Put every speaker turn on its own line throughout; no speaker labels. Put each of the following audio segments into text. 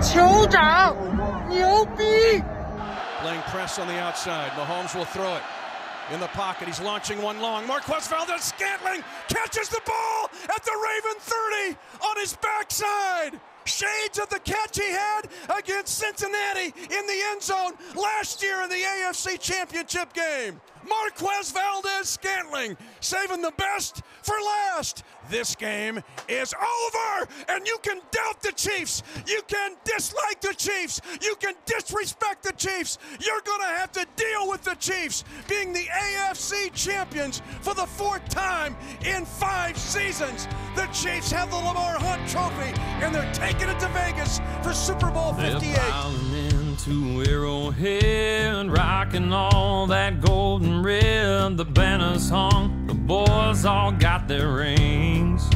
酋长牛逼。
Playing press on the outside. Mahomes will throw it. In the pocket, he's launching one long. Marquez Valdez Scantling catches the ball at the Raven 30 on his backside. Shades of the catch he had against Cincinnati in the end zone last year in the AFC Championship game. Marquez Valdez Scantling saving the best for last. This game is over, and you can doubt the Chiefs. You can dislike the Chiefs. You can disrespect the Chiefs. You're going to have to deal with the Chiefs being the AFC champions for the fourth time in five seasons. The Chiefs have the Lamar Hunt Trophy, and they're taking it to Vegas for Super Bowl 58
into Arrowhead, rocking all that golden red. The banners hung, the boys all got their rings.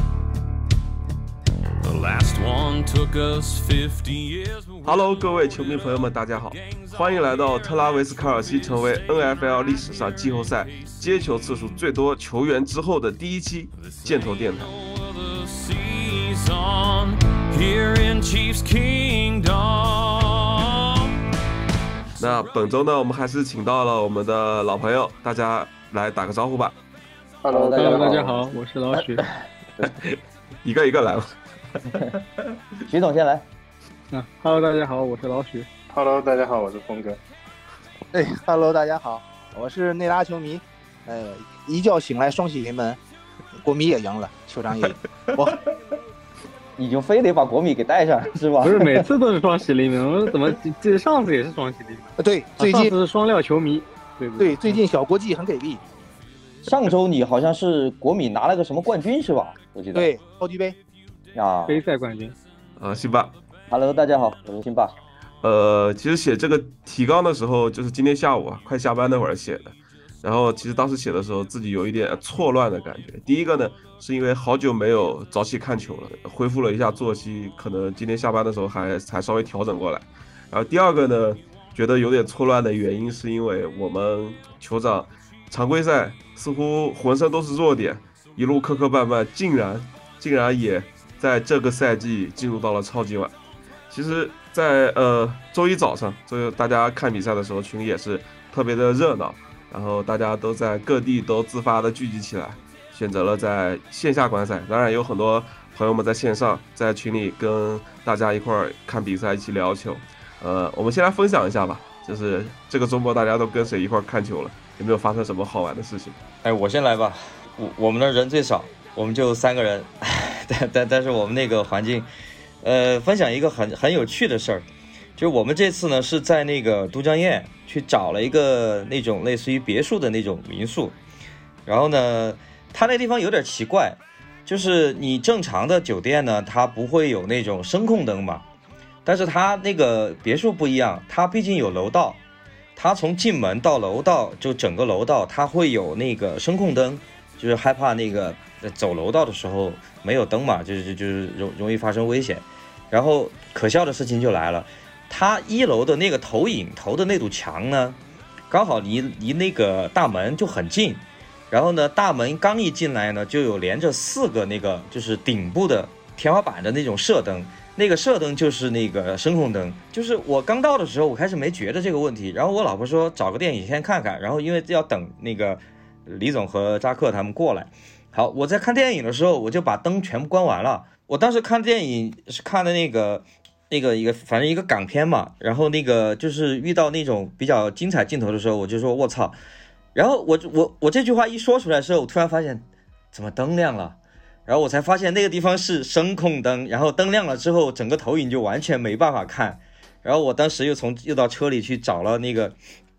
The last one took us 50 years. but we-
Hello，各位球迷朋友们，大家好，欢迎来到特拉维斯卡尔西成为 NFL 历史上季后赛接球次数最多球员之后的第一期箭头电台。
of the season here in Chiefs Kingdom.
那本周呢，我们还是请到了我们的老朋友，大家来打个招呼吧
，Hello，大家好，
大家好，我是老许。
一个一个来吧。
徐总先来。
啊，Hello，大家好，我是老许。
Hello，大家好，我是峰哥。
哎，Hello，大家好，我是内拉球迷。哎，一觉醒来双喜临门，国米也赢了，酋长也赢。我
已经非得把国米给带上是吧？
不是每次都是双喜临门，我怎么记记得上次也是双喜临门？
啊对
啊上
最近
次是双料球迷，对不
对最近小国际很给力，
上周你好像是国米拿了个什么冠军是吧？我记得。
对超级杯。
啊
杯赛冠军。
啊，辛巴
，，Hello，大家好，我是辛巴。
呃，其实写这个提纲的时候，就是今天下午啊，快下班那会儿写的。然后其实当时写的时候，自己有一点错乱的感觉。第一个呢，是因为好久没有早起看球了，恢复了一下作息，可能今天下班的时候还才稍微调整过来。然后第二个呢，觉得有点错乱的原因，是因为我们酋长常规赛似乎浑身都是弱点，一路磕磕绊绊，竟然竟然也在这个赛季进入到了超级碗。其实在，呃周一早上，这大家看比赛的时候，群里也是特别的热闹，然后大家都在各地都自发的聚集起来，选择了在线下观赛。当然有很多朋友们在线上，在群里跟大家一块儿看比赛，一起聊球。呃，我们先来分享一下吧，就是这个周末大家都跟谁一块儿看球了，有没有发生什么好玩的事情？
哎，我先来吧，我我们那儿人最少，我们就三个人，但 但但是我们那个环境，呃，分享一个很很有趣的事儿，就我们这次呢是在那个都江堰去找了一个那种类似于别墅的那种民宿，然后呢，它那地方有点奇怪，就是你正常的酒店呢，它不会有那种声控灯嘛，但是它那个别墅不一样，它毕竟有楼道，它从进门到楼道，就整个楼道，它会有那个声控灯，就是害怕那个走楼道的时候没有灯嘛，就是就就是容容易发生危险。然后可笑的事情就来了，它一楼的那个投影投的那堵墙呢，刚好离离那个大门就很近。然后呢，大门刚一进来呢，就有连着四个那个就是顶部的天花板的那种射灯，那个射灯就是那个声控灯。就是我刚到的时候，我开始没觉得这个问题，然后我老婆说找个电影先看看，然后因为要等那个李总和扎克他们过来。好，我在看电影的时候，我就把灯全部关完了。我当时看电影是看的那个那个一个反正一个港片嘛，然后那个就是遇到那种比较精彩镜头的时候，我就说我操。然后我我我这句话一说出来的时候，我突然发现怎么灯亮了，然后我才发现那个地方是声控灯，然后灯亮了之后，整个投影就完全没办法看。然后我当时又从又到车里去找了那个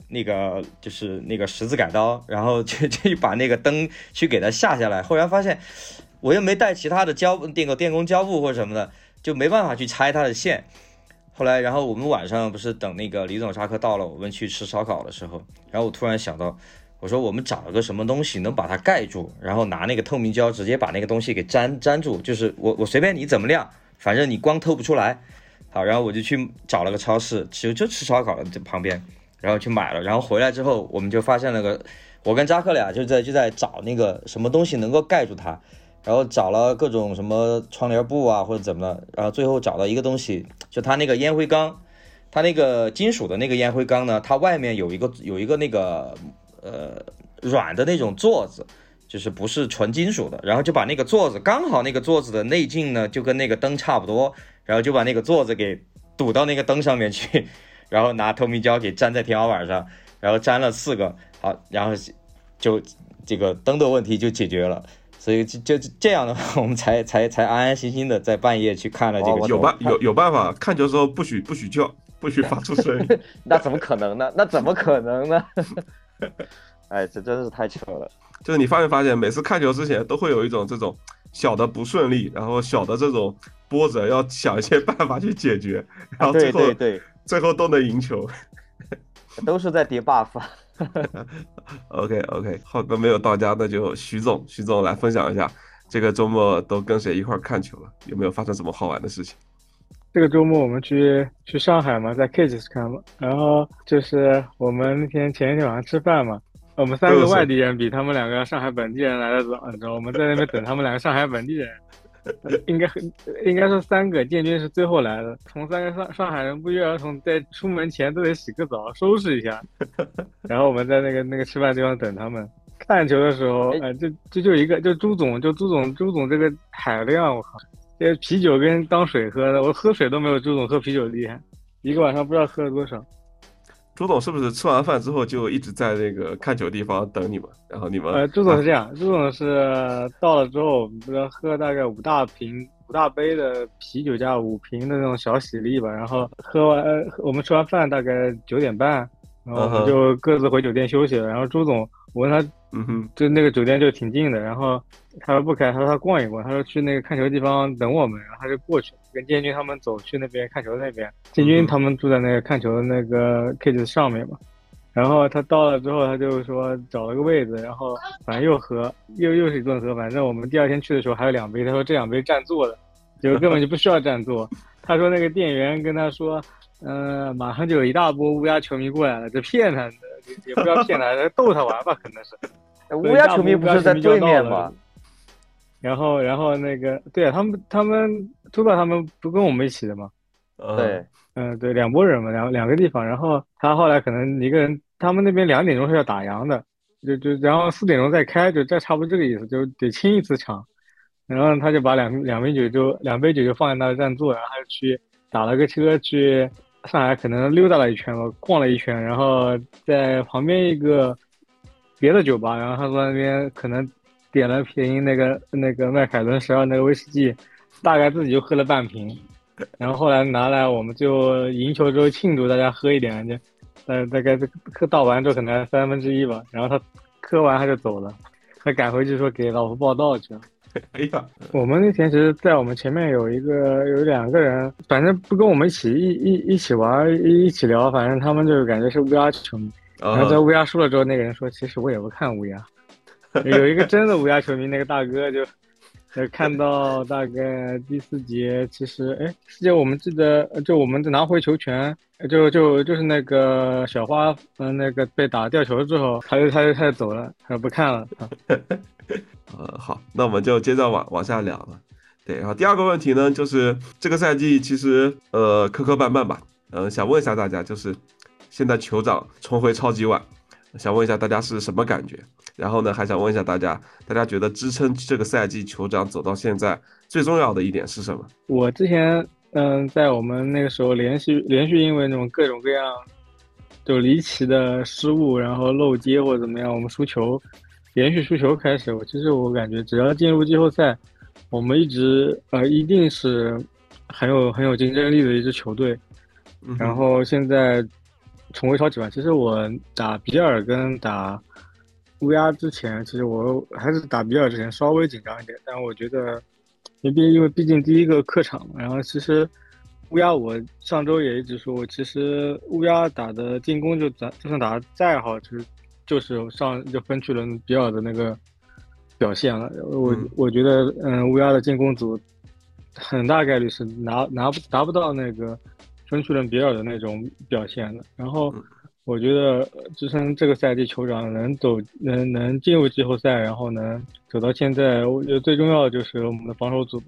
那个就是那个十字改刀，然后去去把那个灯去给它下下来。后来发现我又没带其他的胶那个电工胶布或什么的，就没办法去拆它的线。后来，然后我们晚上不是等那个李总扎克到了，我们去吃烧烤的时候，然后我突然想到，我说我们找了个什么东西能把它盖住，然后拿那个透明胶直接把那个东西给粘粘住，就是我我随便你怎么亮，反正你光透不出来。好，然后我就去找了个超市，就就吃烧烤的这旁边，然后去买了，然后回来之后，我们就发现那个，我跟扎克俩就在就在找那个什么东西能够盖住它，然后找了各种什么窗帘布啊或者怎么的，然后最后找到一个东西，就它那个烟灰缸，它那个金属的那个烟灰缸呢，它外面有一个有一个那个呃软的那种座子，就是不是纯金属的，然后就把那个座子刚好那个座子的内径呢就跟那个灯差不多，然后就把那个座子给堵到那个灯上面去，然后拿透明胶给粘在天花板上，然后粘了四个，好，然后就这个灯的问题就解决了。所以就就这样的话，我们才才才安安心心的在半夜去看了这个球。
有办有有办法，看球时候不许不许叫，不许发出声音。
那怎么可能呢？那怎么可能呢？哎，这真是太扯了。
就是你发没发现，每次看球之前都会有一种这种小的不顺利，然后小的这种波折，要想一些办法去解决，然后最后
对对
最后都能赢球。
都是在叠 buff。
OK OK，浩哥没有到家，那就徐总，徐总来分享一下这个周末都跟谁一块看球了？有没有发生什么好玩的事情？
这个周末我们去去上海嘛，在 Kids 看嘛，然后就是我们那天前一天晚上吃饭嘛，我们三个外地人比他们两个上海本地人来的早，你知道我们在那边等他们两个上海本地人，应该很应该是三个，建军是最后来的，从三个上上海人不约而同在出门前都得洗个澡收拾一下，然后我们在那个那个吃饭地方等他们。看球的时候，哎、呃，就就就一个，就朱总，就朱总，朱总这个海量，我靠，这啤酒跟当水喝的，我喝水都没有朱总喝啤酒厉害，一个晚上不知道喝了多少。
朱总是不是吃完饭之后就一直在那个看球地方等你们？然后你们
呃，朱总是这样，朱总是到了之后，不知道喝大概五大瓶、五大杯的啤酒加五瓶的那种小喜力吧，然后喝完，呃、我们吃完饭大概九点半，然后我们就各自回酒店休息了。然后朱总，我问他。
嗯哼，
就那个酒店就挺近的，然后他说不开，他说他逛一逛，他说去那个看球地方等我们，然后他就过去，跟建军他们走去那边看球那边，建军他们住在那个看球的那个 kids 上面嘛，然后他到了之后，他就说找了个位子，然后反正又喝，又又是一顿喝，反正我们第二天去的时候还有两杯，他说这两杯占座的，结果根本就不需要占座，他说那个店员跟他说，嗯、呃，马上就有一大波乌鸦球迷过来了，这骗他的，也不要骗他，逗他玩吧，可能是。
乌鸦球迷不是在对面吗？
然后，然后那个，对啊，他们他们朱爸他们不跟我们一起的嘛？
对，
嗯，对，两拨人嘛，两两个地方。然后他后来可能一个人，他们那边两点钟是要打烊的，就就然后四点钟再开，就这差不多这个意思，就得清一次场。然后他就把两两杯酒就两杯酒就放在那占座，然后他就去打了个车去上海，可能溜达了一圈吧，逛了一圈，然后在旁边一个。别的酒吧，然后他说那边可能点了瓶那个那个麦凯伦十二那个威士忌，大概自己就喝了半瓶，然后后来拿来我们就赢球之后庆祝，大家喝一点，就呃大概这喝倒完之后可能三分之一吧，然后他喝完他就走了，他赶回去说给老婆报道去了。
哎呀，
我们那天其实，在我们前面有一个有两个人，反正不跟我们一起一一一起玩一一起聊，反正他们就感觉是乌鸦球迷。然后在乌鸦输了之后，那个人说：“其实我也不看乌鸦。” 有一个真的乌鸦球迷，那个大哥就，呃，看到大概第四节，其实哎，四节我们记得就我们拿回球权，就就就是那个小花，嗯、呃，那个被打掉球之后，他就他就他就走了，他不看了啊。
呃，好，那我们就接着往往下聊了。对，然后第二个问题呢，就是这个赛季其实呃磕磕绊绊吧，嗯、呃，想问一下大家，就是。现在酋长重回超级碗，想问一下大家是什么感觉？然后呢，还想问一下大家，大家觉得支撑这个赛季酋长走到现在最重要的一点是什么？
我之前嗯、呃，在我们那个时候连续连续因为那种各种各样就离奇的失误，然后漏接或者怎么样，我们输球，连续输球开始，我其实我感觉只要进入季后赛，我们一直呃一定是很有很有竞争力的一支球队。
嗯、
然后现在。重回超级碗，其实我打比尔跟打乌鸦之前，其实我还是打比尔之前稍微紧张一点，但我觉得，因为因为毕竟第一个客场嘛，然后其实乌鸦我上周也一直说，我其实乌鸦打的进攻就咱就算打的再好，其实就是上就分去了比尔的那个表现了。我、
嗯、
我觉得，嗯，乌鸦的进攻组很大概率是拿拿不达不到那个。分区轮比尔的那种表现的，然后我觉得支撑这个赛季酋长能走能能进入季后赛，然后能走到现在，我觉得最重要的就是我们的防守组吧。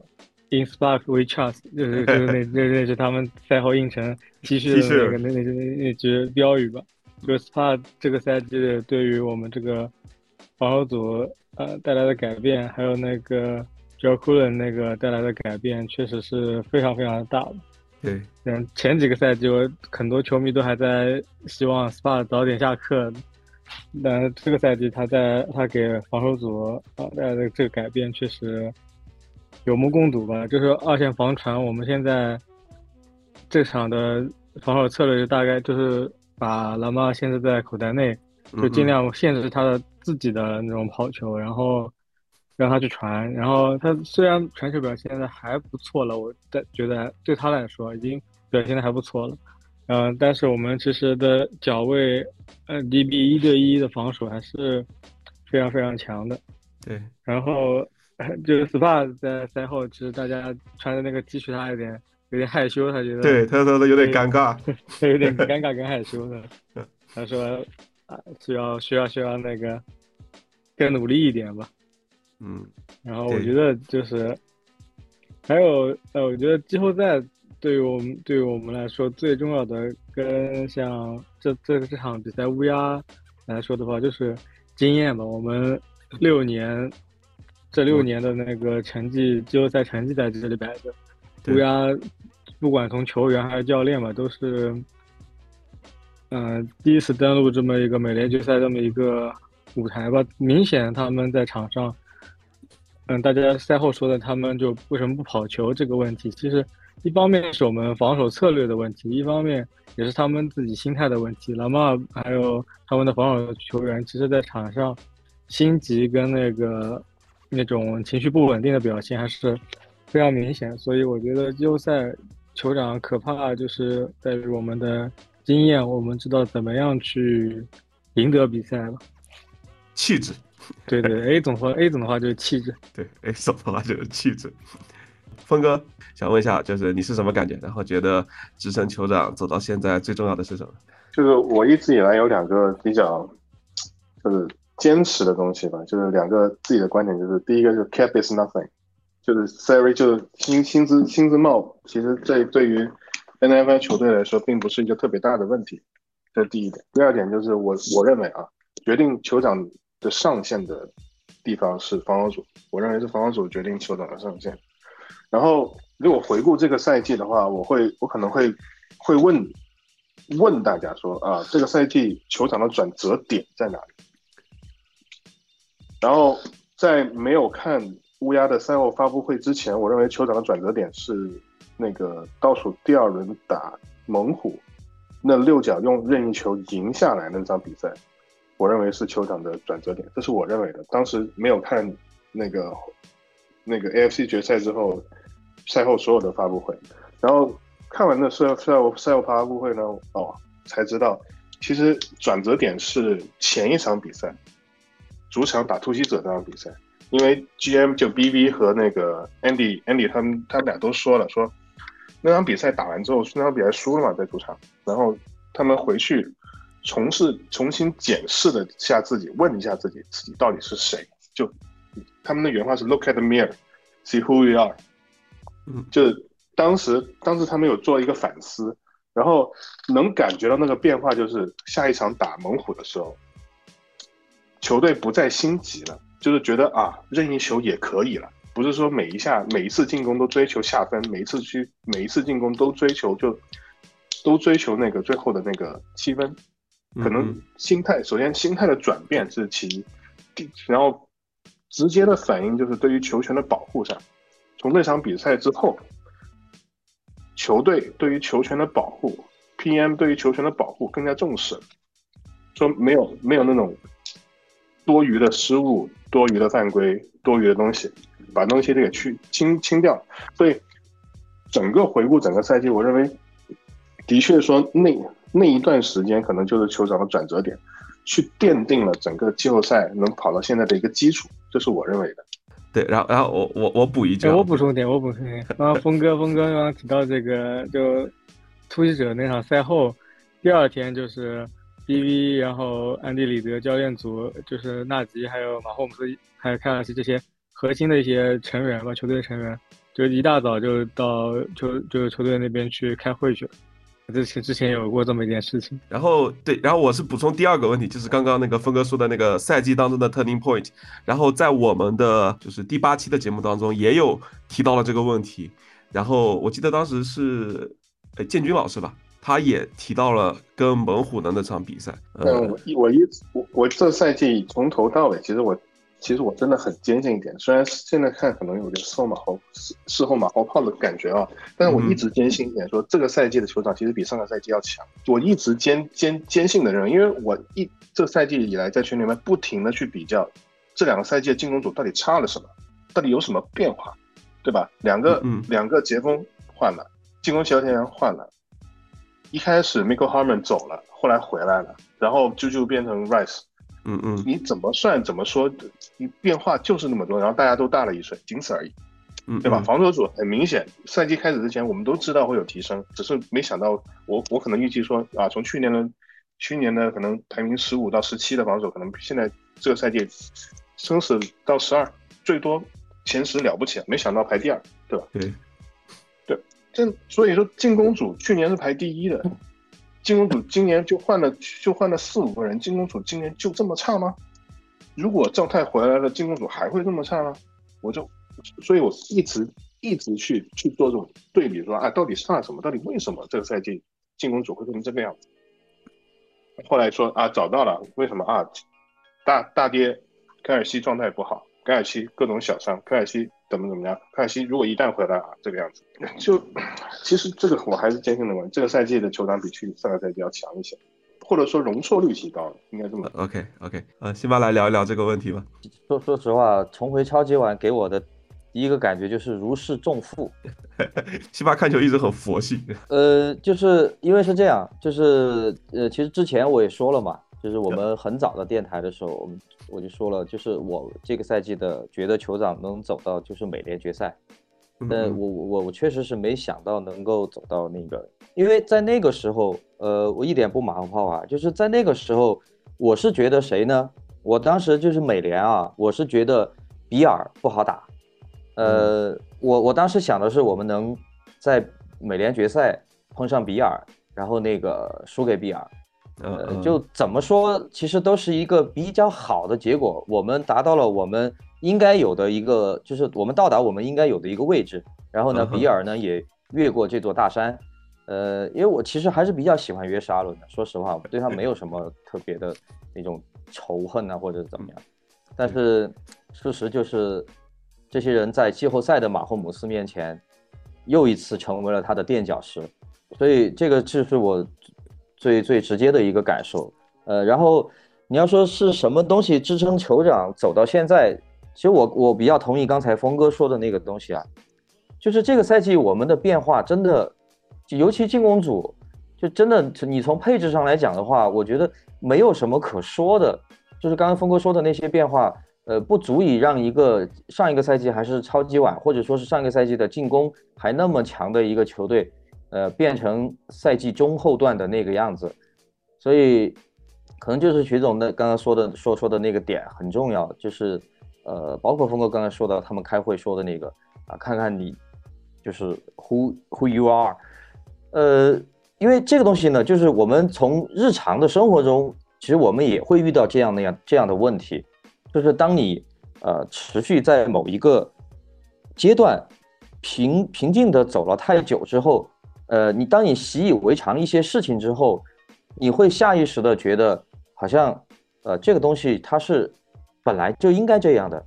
In Spark We Trust，就是就是那那 那是他们赛后应承 T 恤的那个那那那那句标语吧。就是 Spark 这个赛季对于我们这个防守组呃带来的改变，还有那个 Joe c o o l e n 那个带来的改变，确实是非常非常大的。
对，
嗯，前几个赛季我很多球迷都还在希望 Spark 早点下课，那这个赛季他在他给防守组啊带来的这个改变确实。有目共睹吧，就是二线防传，我们现在这场的防守策略就大概就是把蓝猫限制在口袋内，就尽量限制他的自己的那种跑球，然后让他去传。然后他虽然传球表现的还不错了，我在觉得对他来说已经表现的还不错了。嗯，但是我们其实的脚位，呃，DB 一对一的防守还是非常非常强的。
对，
然后。就是 SPA 在赛后，其实大家穿的那个 T 恤，他有点有点害羞，他觉得
对他说的有点尴尬，
他有点 尴尬跟害羞的。他说啊，需要需要需要那个更努力一点吧。
嗯，
然后我觉得就是还有呃，我觉得季后赛对于我们对于我们来说最重要的，跟像这这这场比赛乌鸦来说的话，就是经验吧。我们六年。这六年的那个成绩，季后赛成绩在这里摆着。乌鸦不管从球员还是教练吧，都是，嗯，第一次登陆这么一个美联决赛这么一个舞台吧。明显他们在场上，嗯，大家赛后说的他们就为什么不跑球这个问题，其实一方面是我们防守策略的问题，一方面也是他们自己心态的问题。老马还有他们的防守球员，其实在场上心急跟那个。那种情绪不稳定的表现还是非常明显，所以我觉得季后赛酋长可怕就是在于我们的经验，我们知道怎么样去赢得比赛了。
气质，
对对，A 总和 A 总的话就是气质，
对 A 总的话就是气质。峰哥想问一下，就是你是什么感觉？然后觉得直升酋长走到现在最重要的是什么？
就是我一直以来有两个比较，就是。坚持的东西吧，就是两个自己的观点，就是第一个就是 cap is nothing，就是 salary 就是薪薪资薪资帽，其实这对于 NFL 球队来说并不是一个特别大的问题，这是第一点。第二点就是我我认为啊，决定酋长的上限的地方是防守组，我认为是防守组决定酋长的上限。然后如果回顾这个赛季的话，我会我可能会会问问大家说啊，这个赛季酋长的转折点在哪里？然后在没有看乌鸦的赛后发布会之前，我认为酋长的转折点是那个倒数第二轮打猛虎，那六角用任意球赢下来那场比赛，我认为是酋长的转折点，这是我认为的。当时没有看那个那个 AFC 决赛之后赛后所有的发布会，然后看完的赛赛后赛后发布会呢，哦，才知道其实转折点是前一场比赛。主场打突袭者那场比赛，因为 GM 就 BV 和那个 Andy Andy 他们他们俩都说了，说那场比赛打完之后，那场比赛输了嘛，在主场，然后他们回去重试重新检视了下自己，问一下自己自己到底是谁，就他们的原话是 Look at the mirror，see who you are，嗯，就是当时当时他们有做一个反思，然后能感觉到那个变化，就是下一场打猛虎的时候。球队不再心急了，就是觉得啊，任意球也可以了，不是说每一下、每一次进攻都追求下分，每一次去每一次进攻都追求就都追求那个最后的那个七分，可能心态首先心态的转变是其一，然后直接的反应就是对于球权的保护上，从那场比赛之后，球队对于球权的保护，PM 对于球权的保护更加重视，说没有没有那种。多余的失误、多余的犯规、多余的东西，把东西都给去清清掉。所以，整个回顾整个赛季，我认为，的确说那那一段时间可能就是酋长的转折点，去奠定了整个季后赛能跑到现在的一个基础，这是我认为的。
对，然后然后我我我补一句，
我补充点，我补充点。然后峰哥峰哥刚刚提到这个，就突袭者那场赛后，第二天就是。B V，然后安迪里德教练组就是纳吉，还有马霍姆斯，还有凯尔西这些核心的一些成员吧，球队成员就一大早就到球就是球队那边去开会去了。之前之前有过这么一件事情。
然后对，然后我是补充第二个问题，就是刚刚那个峰哥说的那个赛季当中的 turning point。然后在我们的就是第八期的节目当中也有提到了这个问题。然后我记得当时是呃建军老师吧，他也提到了跟猛虎的那场比赛。
嗯，我我一直我我这赛季从头到尾，其实我。其实我真的很坚信一点，虽然现在看可能有点事后马后事事后马后炮的感觉啊，但是我一直坚信一点，说这个赛季的球场其实比上个赛季要强。我一直坚坚坚信的认为，因为我一这赛季以来在群里面不停的去比较这两个赛季的进攻组到底差了什么，到底有什么变化，对吧？两个两个截锋换了，进攻协调员换了，一开始 Michael Harmon 走了，后来回来了，然后就就变成 Rice。
嗯嗯，
你怎么算怎么说，你变化就是那么多，然后大家都大了一岁，仅此而已，
嗯，
对吧？防守组很明显，赛季开始之前我们都知道会有提升，只是没想到我我可能预计说啊，从去年的去年的可能排名十五到十七的防守，可能现在这个赛季升死到十二，最多前十了不起，没想到排第二，对吧？
对，
对，这所以说进攻组去年是排第一的。进攻组今年就换了，就换了四五个人。进攻组今年就这么差吗？如果状态回来了，进攻组还会这么差吗？我就，所以我一直一直去去做这种对比，说啊，到底差什么？到底为什么这个赛季进攻组会变成这个样子？后来说啊，找到了，为什么啊？大大跌，凯尔西状态不好，凯尔西各种小伤，凯尔西。怎么怎么样？看西如果一旦回来啊，这个样子，就其实这个我还是坚信的问，这个赛季的球场比去上个赛季要强一些，或者说容错率提高了，应该这么。
OK OK，呃，辛巴来聊一聊这个问题吧。
说说实话，重回超级碗给我的第一个感觉就是如释重负。
辛巴看球一直很佛系。
呃，就是因为是这样，就是呃，其实之前我也说了嘛，就是我们很早的电台的时候，我们。我就说了，就是我这个赛季的觉得酋长能走到就是美联决赛，但我我我确实是没想到能够走到那个，因为在那个时候，呃，我一点不马后炮啊，就是在那个时候，我是觉得谁呢？我当时就是美联啊，我是觉得比尔不好打，呃，我我当时想的是我们能在美联决赛碰上比尔，然后那个输给比尔。呃，就怎么说，其实都是一个比较好的结果。我们达到了我们应该有的一个，就是我们到达我们应该有的一个位置。然后呢，比尔呢也越过这座大山。呃，因为我其实还是比较喜欢约什阿伦的，说实话，我对他没有什么特别的那种仇恨啊，或者怎么样。但是事实就是，这些人在季后赛的马霍姆斯面前，又一次成为了他的垫脚石。所以这个就是我。最最直接的一个感受，呃，然后你要说是什么东西支撑酋长走到现在，其实我我比较同意刚才峰哥说的那个东西啊，就是这个赛季我们的变化真的，尤其进攻组，就真的你从配置上来讲的话，我觉得没有什么可说的，就是刚刚峰哥说的那些变化，呃，不足以让一个上一个赛季还是超级碗，或者说是上一个赛季的进攻还那么强的一个球队。呃，变成赛季中后段的那个样子，所以可能就是徐总的刚刚说的说说的那个点很重要，就是呃，包括峰哥刚才说到他们开会说的那个啊，看看你就是 who who you are，呃，因为这个东西呢，就是我们从日常的生活中，其实我们也会遇到这样那样这样的问题，就是当你呃持续在某一个阶段平平静的走了太久之后。呃，你当你习以为常一些事情之后，你会下意识的觉得好像，呃，这个东西它是本来就应该这样的，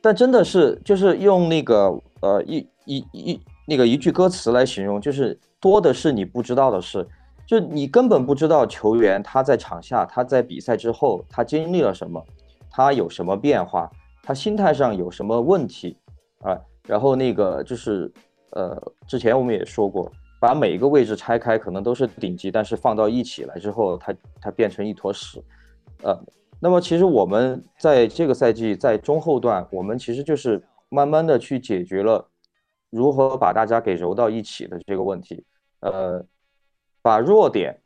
但真的是就是用那个呃一一一那个一句歌词来形容，就是多的是你不知道的事，就你根本不知道球员他在场下他在比赛之后他经历了什么，他有什么变化，他心态上有什么问题啊，然后那个就是呃之前我们也说过。把每一个位置拆开，可能都是顶级，但是放到一起来之后，它它变成一坨屎，呃，那么其实我们在这个赛季在中后段，我们其实就是慢慢的去解决了如何把大家给揉到一起的这个问题，呃，把弱点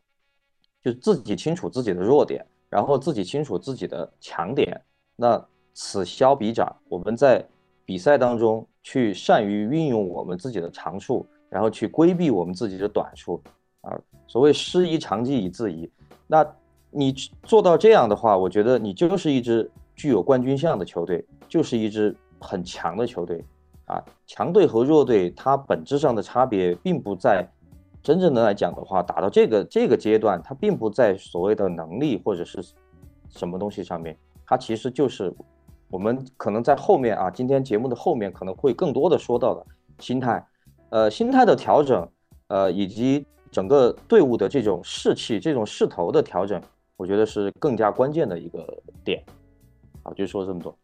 就自己清楚自己的弱点，然后自己清楚自己的强点，那此消彼长，我们在比赛当中去善于运用我们自己的长处，然后去规避我们自己的短处啊。所谓师夷长技以制夷，那你做到这样的话，我觉得你就是一支具有冠军相的球队，就是一支很强的球队啊。强队和弱队它本质上的差别，并不在真正的来讲的话，打到这个这个阶段，它并不在所谓的能力或者是什么东西上面，它其实就是我们可能在后面啊，今天节目的后面可能会更多的说到的心态，呃，心态的调整，呃，以及。整个队伍的这种士气、这种势头的调整，我觉得是更加关键的一个点。好，就说这么多。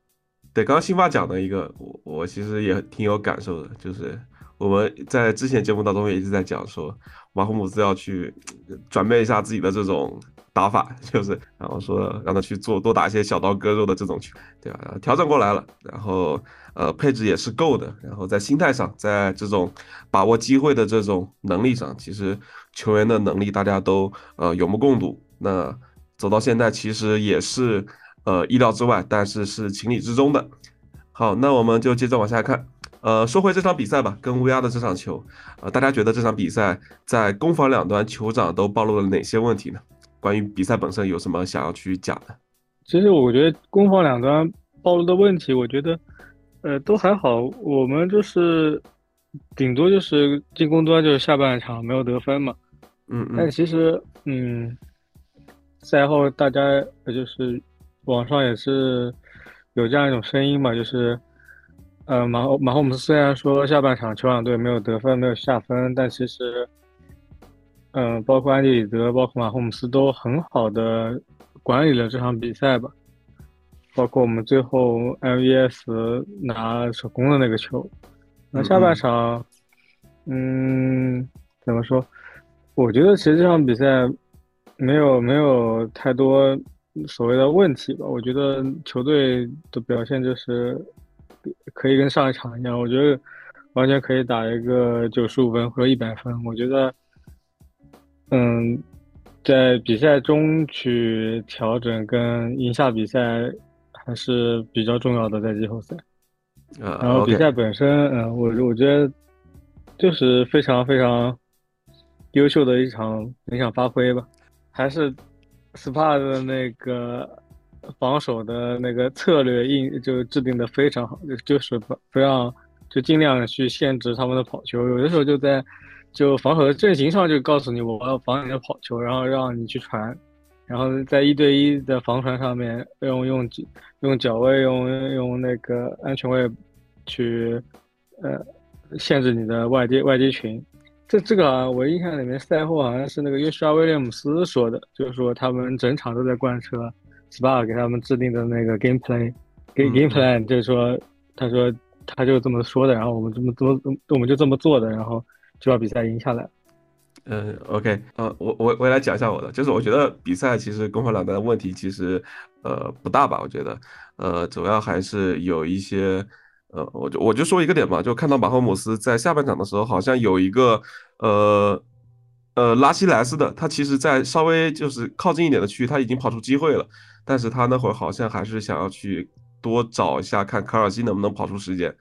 对，刚刚辛巴讲的一个，我我其实也挺有感受的，就是我们在之前节目当中也一直在讲说，马洪姆斯要去转变一下自己的这种。打法 就是，然后说让他去做多打一些小刀割肉的这种球，对吧？调整过来了，然后呃配置也是够的，然后在心态上，在这种把握机会的这种能力上，其实球员的能力大家都呃有目共睹。那走到现在其实也是呃意料之外，但是是情理之中的。好，那我们就接着往下看，呃说回这场比赛吧，跟乌鸦的这场球，呃大家觉得这场比赛在攻防两端酋长都暴露了哪些问题呢？关于比赛本身有什么想要去讲的？
其实我觉得攻防两端暴露的问题，我觉得，呃，都还好。我们就是顶多就是进攻端就是下半场没有得分嘛。
嗯嗯。
但其实，嗯，赛后大家就是网上也是有这样一种声音嘛，就是，呃，马马霍姆斯虽然说下半场酋长队没有得分，没有下分，但其实。嗯，包括安迪里德，包括马霍姆斯都很好的管理了这场比赛吧。包括我们最后 MVS 拿手工的那个球，那下半场，嗯，怎么说？我觉得其实这场比赛没有没有太多所谓的问题吧。我觉得球队的表现就是可以跟上一场一样，我觉得完全可以打一个九十五分或者一百分。我觉得。嗯，在比赛中去调整跟赢下比赛还是比较重要的，在季后赛。然后比赛本身，嗯，我我觉得就是非常非常优秀的一场一场发挥吧。还是 SPA 的那个防守的那个策略应就制定的非常好，就就是不不让就尽量去限制他们的跑球，有的时候就在。就防守的阵型上就告诉你，我要防你的跑球，然后让你去传，然后在一对一的防传上面用用用脚位，用用那个安全位去呃限制你的外接外接群。这这个啊，我印象里面赛后好像是那个约书亚威廉姆斯说的，就是说他们整场都在贯彻 SPA 给他们制定的那个 game plan，给 game plan 就是说他说他就这么说的，然后我们这么这么我们就这么做的，然后。就把比赛赢下来。
嗯，OK，呃，我我我也来讲一下我的，就是我觉得比赛其实攻防两端的问题其实呃不大吧，我觉得，呃，主要还是有一些，呃，我就我就说一个点吧，就看到马赫姆斯在下半场的时候，好像有一个呃呃拉希莱斯的，他其实在稍微就是靠近一点的区域，他已经跑出机会了，但是他那会儿好像还是想要去多找一下，看卡尔西能不能跑出时间。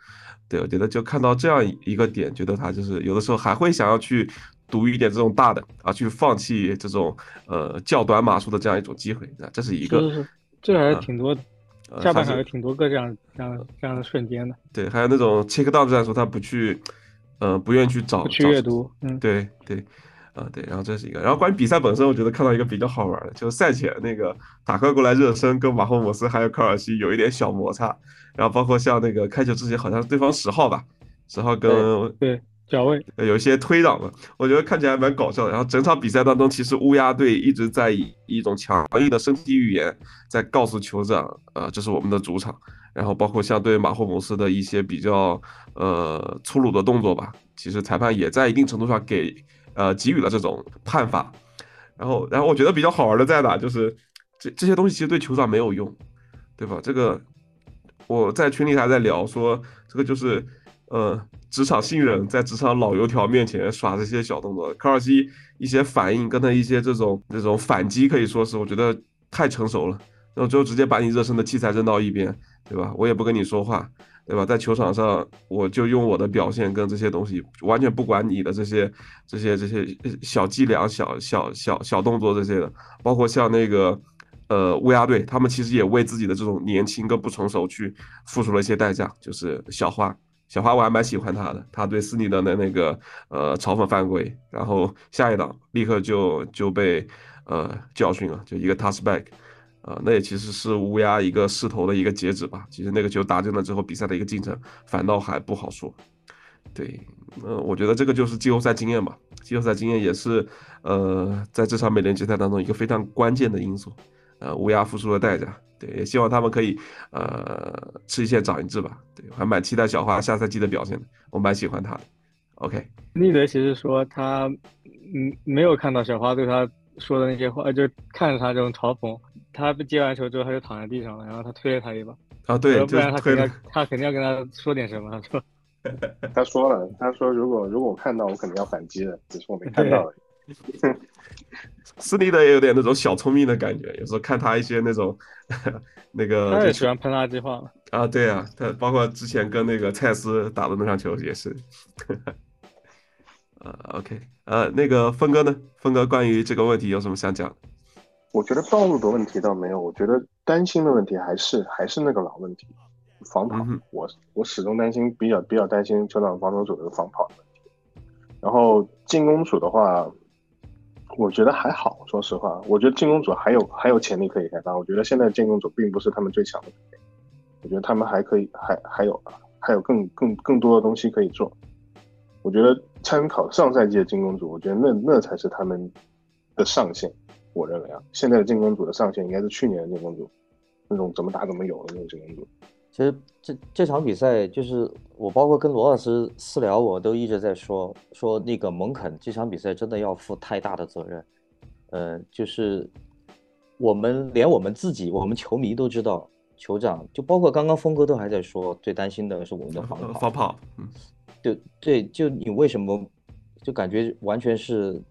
对，我觉得就看到这样一个点，觉得他就是有的时候还会想要去赌一点这种大的啊，去放弃这种呃较短码数的这样一种机会啊，这是一个，
是是，这还是挺多，下半场有挺多个这样这样这样的瞬间的。
对，还有那种 check down 战术，他不去，呃，不愿意去找，
不去阅读，嗯，
对对。啊，对，然后这是一个，然后关于比赛本身，我觉得看到一个比较好玩的，就是赛前那个塔克过来热身，跟马霍姆斯还有科尔西有一点小摩擦，然后包括像那个开球之前，好像是对方十号吧，十号跟
对脚位
有一些推挡嘛，我觉得看起来蛮搞笑的。然后整场比赛当中，其实乌鸦队一直在以一种强硬的身体语言在告诉酋长，呃，这是我们的主场。然后包括像对马霍姆斯的一些比较呃粗鲁的动作吧，其实裁判也在一定程度上给。呃，给予了这种判罚，然后，然后我觉得比较好玩的在哪，就是这这些东西其实对酋长没有用，对吧？这个我在群里还在聊说，这个就是呃，职场新人在职场老油条面前耍这些小动作，科尔西一些反应跟他一些这种这种反击，可以说是我觉得太成熟了，然后最后直接把你热身的器材扔到一边，对吧？我也不跟你说话，对吧？在球场上，我就用我的表现跟这些东西，完全不管你的这些这些这些小伎俩、小小小小动作这些的，包括像那个呃乌鸦队，他们其实也为自己的这种年轻跟不成熟去付出了一些代价。就是小花，小花我还蛮喜欢他的，他对斯尼德的那个呃嘲讽犯规，然后下一档立刻就就被呃教训了，就一个 touchback。啊，那也其实是乌鸦一个势头的一个截止吧。其实那个球打进了之后，比赛的一个进程反倒还不好说。对，呃，我觉得这个就是季后赛经验吧。季后赛经验也是，呃，在这场美联决赛当中一个非常关键的因素。呃，乌鸦付出了代价。对，也希望他们可以，呃，吃一堑长一智吧。对，还蛮期待小花下赛季的表现的，我蛮喜欢他的。OK，
利德其实说他，嗯，没有看到小花对他说的那些话，就看着他这种嘲讽。他被接完球之后，他就躺在地上了，然后他推了他一把。
啊，对，
不然他肯定他肯定要跟他说点什么，他说？
他说了，他说如果如果我看到，我肯定要反击的，只是我没看到。
斯尼德也有点那种小聪明的感觉，有时候看他一些那种那个。
他也喜欢喷垃圾话
啊，对啊，他包括之前跟那个蔡司打的那场球也是。呃，OK，呃，那个峰哥呢？峰哥关于这个问题有什么想讲？
我觉得暴露的问题倒没有，我觉得担心的问题还是还是那个老问题，防跑。我我始终担心，比较比较担心球场防守组的防跑的问题。然后进攻组的话，我觉得还好。说实话，我觉得进攻组还有还有潜力可以开发。我觉得现在进攻组并不是他们最强的，我觉得他们还可以，还还有还有更更更多的东西可以做。我觉得参考上赛季的进攻组，我觉得那那才是他们的上限。我认为啊，现在的进攻组的上限应该是去年的进攻组，那种怎么打怎么有的那种进攻组。
其实这这场比赛，就是我包括跟罗老师私聊，我都一直在说说那个蒙肯这场比赛真的要负太大的责任。呃，就是我们连我们自己，我们球迷都知道，酋长就包括刚刚峰哥都还在说，最担心的是我们的防跑。
防跑，嗯，
对对，就你为什么就感觉完全是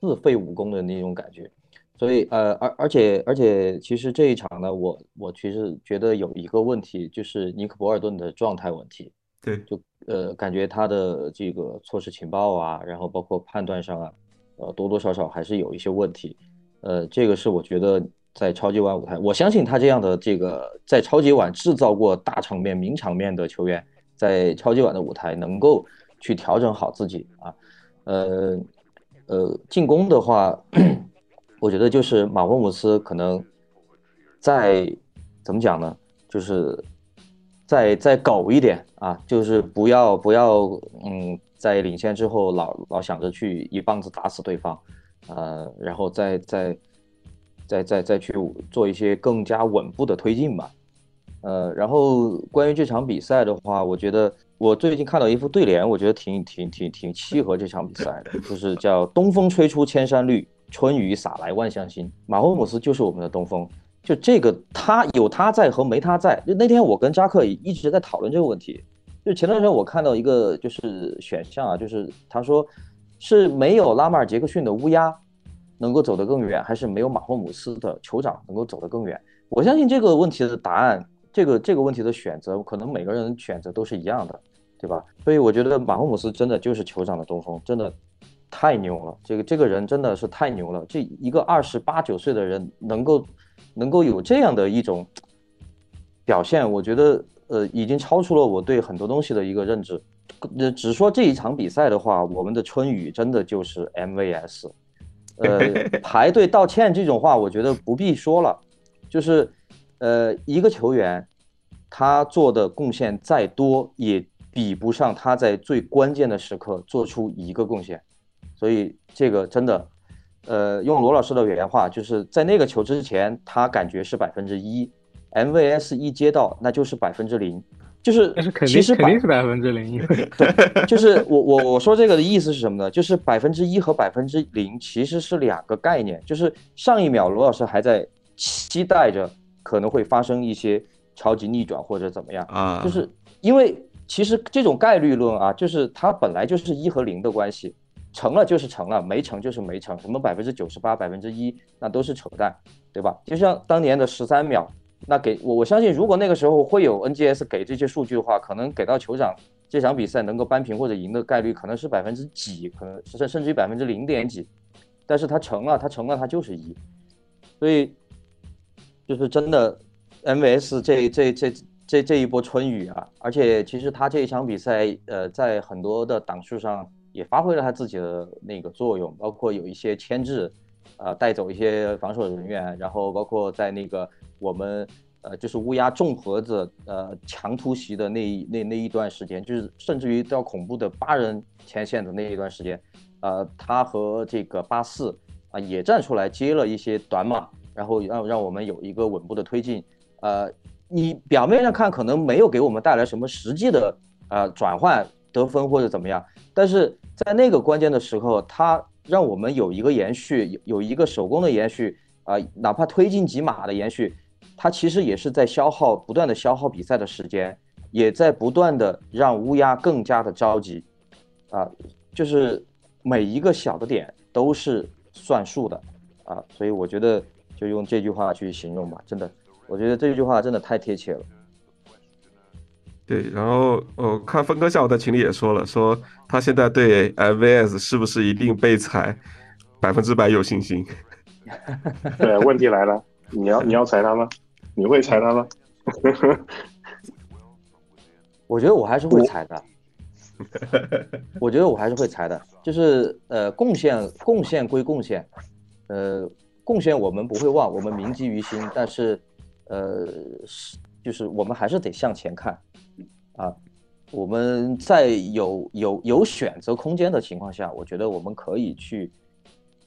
自废武功的那种感觉？所以，呃，而而且而且，其实这一场呢，我我其实觉得有一个问题，就是尼克博尔顿的状态问题。
对，
就呃，感觉他的这个措施情报啊，然后包括判断上啊，呃，多多少少还是有一些问题。呃，这个是我觉得在超级碗舞台，我相信他这样的这个在超级碗制造过大场面、名场面的球员，在超级碗的舞台能够去调整好自己啊。呃呃，进攻的话。我觉得就是马霍姆斯可能再怎么讲呢，就是再再苟一点啊，就是不要不要嗯，在领先之后老老想着去一棒子打死对方，呃，然后再再再再再去做一些更加稳步的推进吧，呃，然后关于这场比赛的话，我觉得我最近看到一副对联，我觉得挺挺挺挺契合这场比赛的，就是叫东风吹出千山绿。春雨洒来万象新，马霍姆斯就是我们的东风。就这个，他有他在和没他在。就那天我跟扎克一直在讨论这个问题。就前段时间我看到一个就是选项啊，就是他说是没有拉马尔杰克逊的乌鸦能够走得更远，还是没有马霍姆斯的酋长能够走得更远？我相信这个问题的答案，这个这个问题的选择，可能每个人选择都是一样的，对吧？所以我觉得马霍姆斯真的就是酋长的东风，真的。太牛了，这个这个人真的是太牛了。这一个二十八九岁的人能够能够有这样的一种表现，我觉得呃已经超出了我对很多东西的一个认知。呃，只说这一场比赛的话，我们的春雨真的就是 MVS。呃，排队道歉这种话，我觉得不必说了。就是呃，一个球员他做的贡献再多，也比不上他在最关键的时刻做出一个贡献。所以这个真的，呃，用罗老师的原话，就是在那个球之前，他感觉是百分之一，MVS 一接到，那就是百分之零，就是其实
肯定是百分之零。
对，就是我我我说这个的意思是什么呢？就是百分之一和百分之零其实是两个概念。就是上一秒罗老师还在期待着可能会发生一些超级逆转或者怎么样
啊，
就是因为其实这种概率论啊，就是它本来就是一和零的关系。成了就是成了，没成就是没成，什么百分之九十八、百分之一，那都是扯淡，对吧？就像当年的十三秒，那给我我相信，如果那个时候会有 NGS 给这些数据的话，可能给到酋长这场比赛能够扳平或者赢的概率可能是百分之几，可能甚甚至于百分之零点几。但是他成了，他成了，他就是一。所以就是真的，MVS 这这这这这一波春雨啊，而且其实他这一场比赛，呃，在很多的档数上也发挥了他自己的那个作用，包括有一些牵制，呃，带走一些防守人员，然后包括在那个我们呃就是乌鸦重盒子呃强突袭的那一那那一段时间，就是甚至于到恐怖的八人前线的那一段时间，呃，他和这个八四啊也站出来接了一些短码，然后让让我们有一个稳步的推进，呃。你表面上看可能没有给我们带来什么实际的呃转换得分或者怎么样，但是在那个关键的时候，它让我们有一个延续，有有一个手工的延续啊，哪怕推进几码的延续，它其实也是在消耗，不断的消耗比赛的时间，也在不断的让乌鸦更加的着急啊，就是每一个小的点都是算数的啊，所以我觉得就用这句话去形容吧，真的。我觉得这句话真的太贴切了。
对，然后我看峰哥下午在群里也说了，说他现在对 MVS 是不是一定被裁，百分之百有信心。
对，问题来了，你要你要裁他吗？你会裁他吗？
我觉得我还是会裁的。我觉得我还是会裁的，就是呃，贡献贡献归贡献，呃，贡献我们不会忘，我们铭记于心，但是。呃，是，就是我们还是得向前看，啊，我们在有有有选择空间的情况下，我觉得我们可以去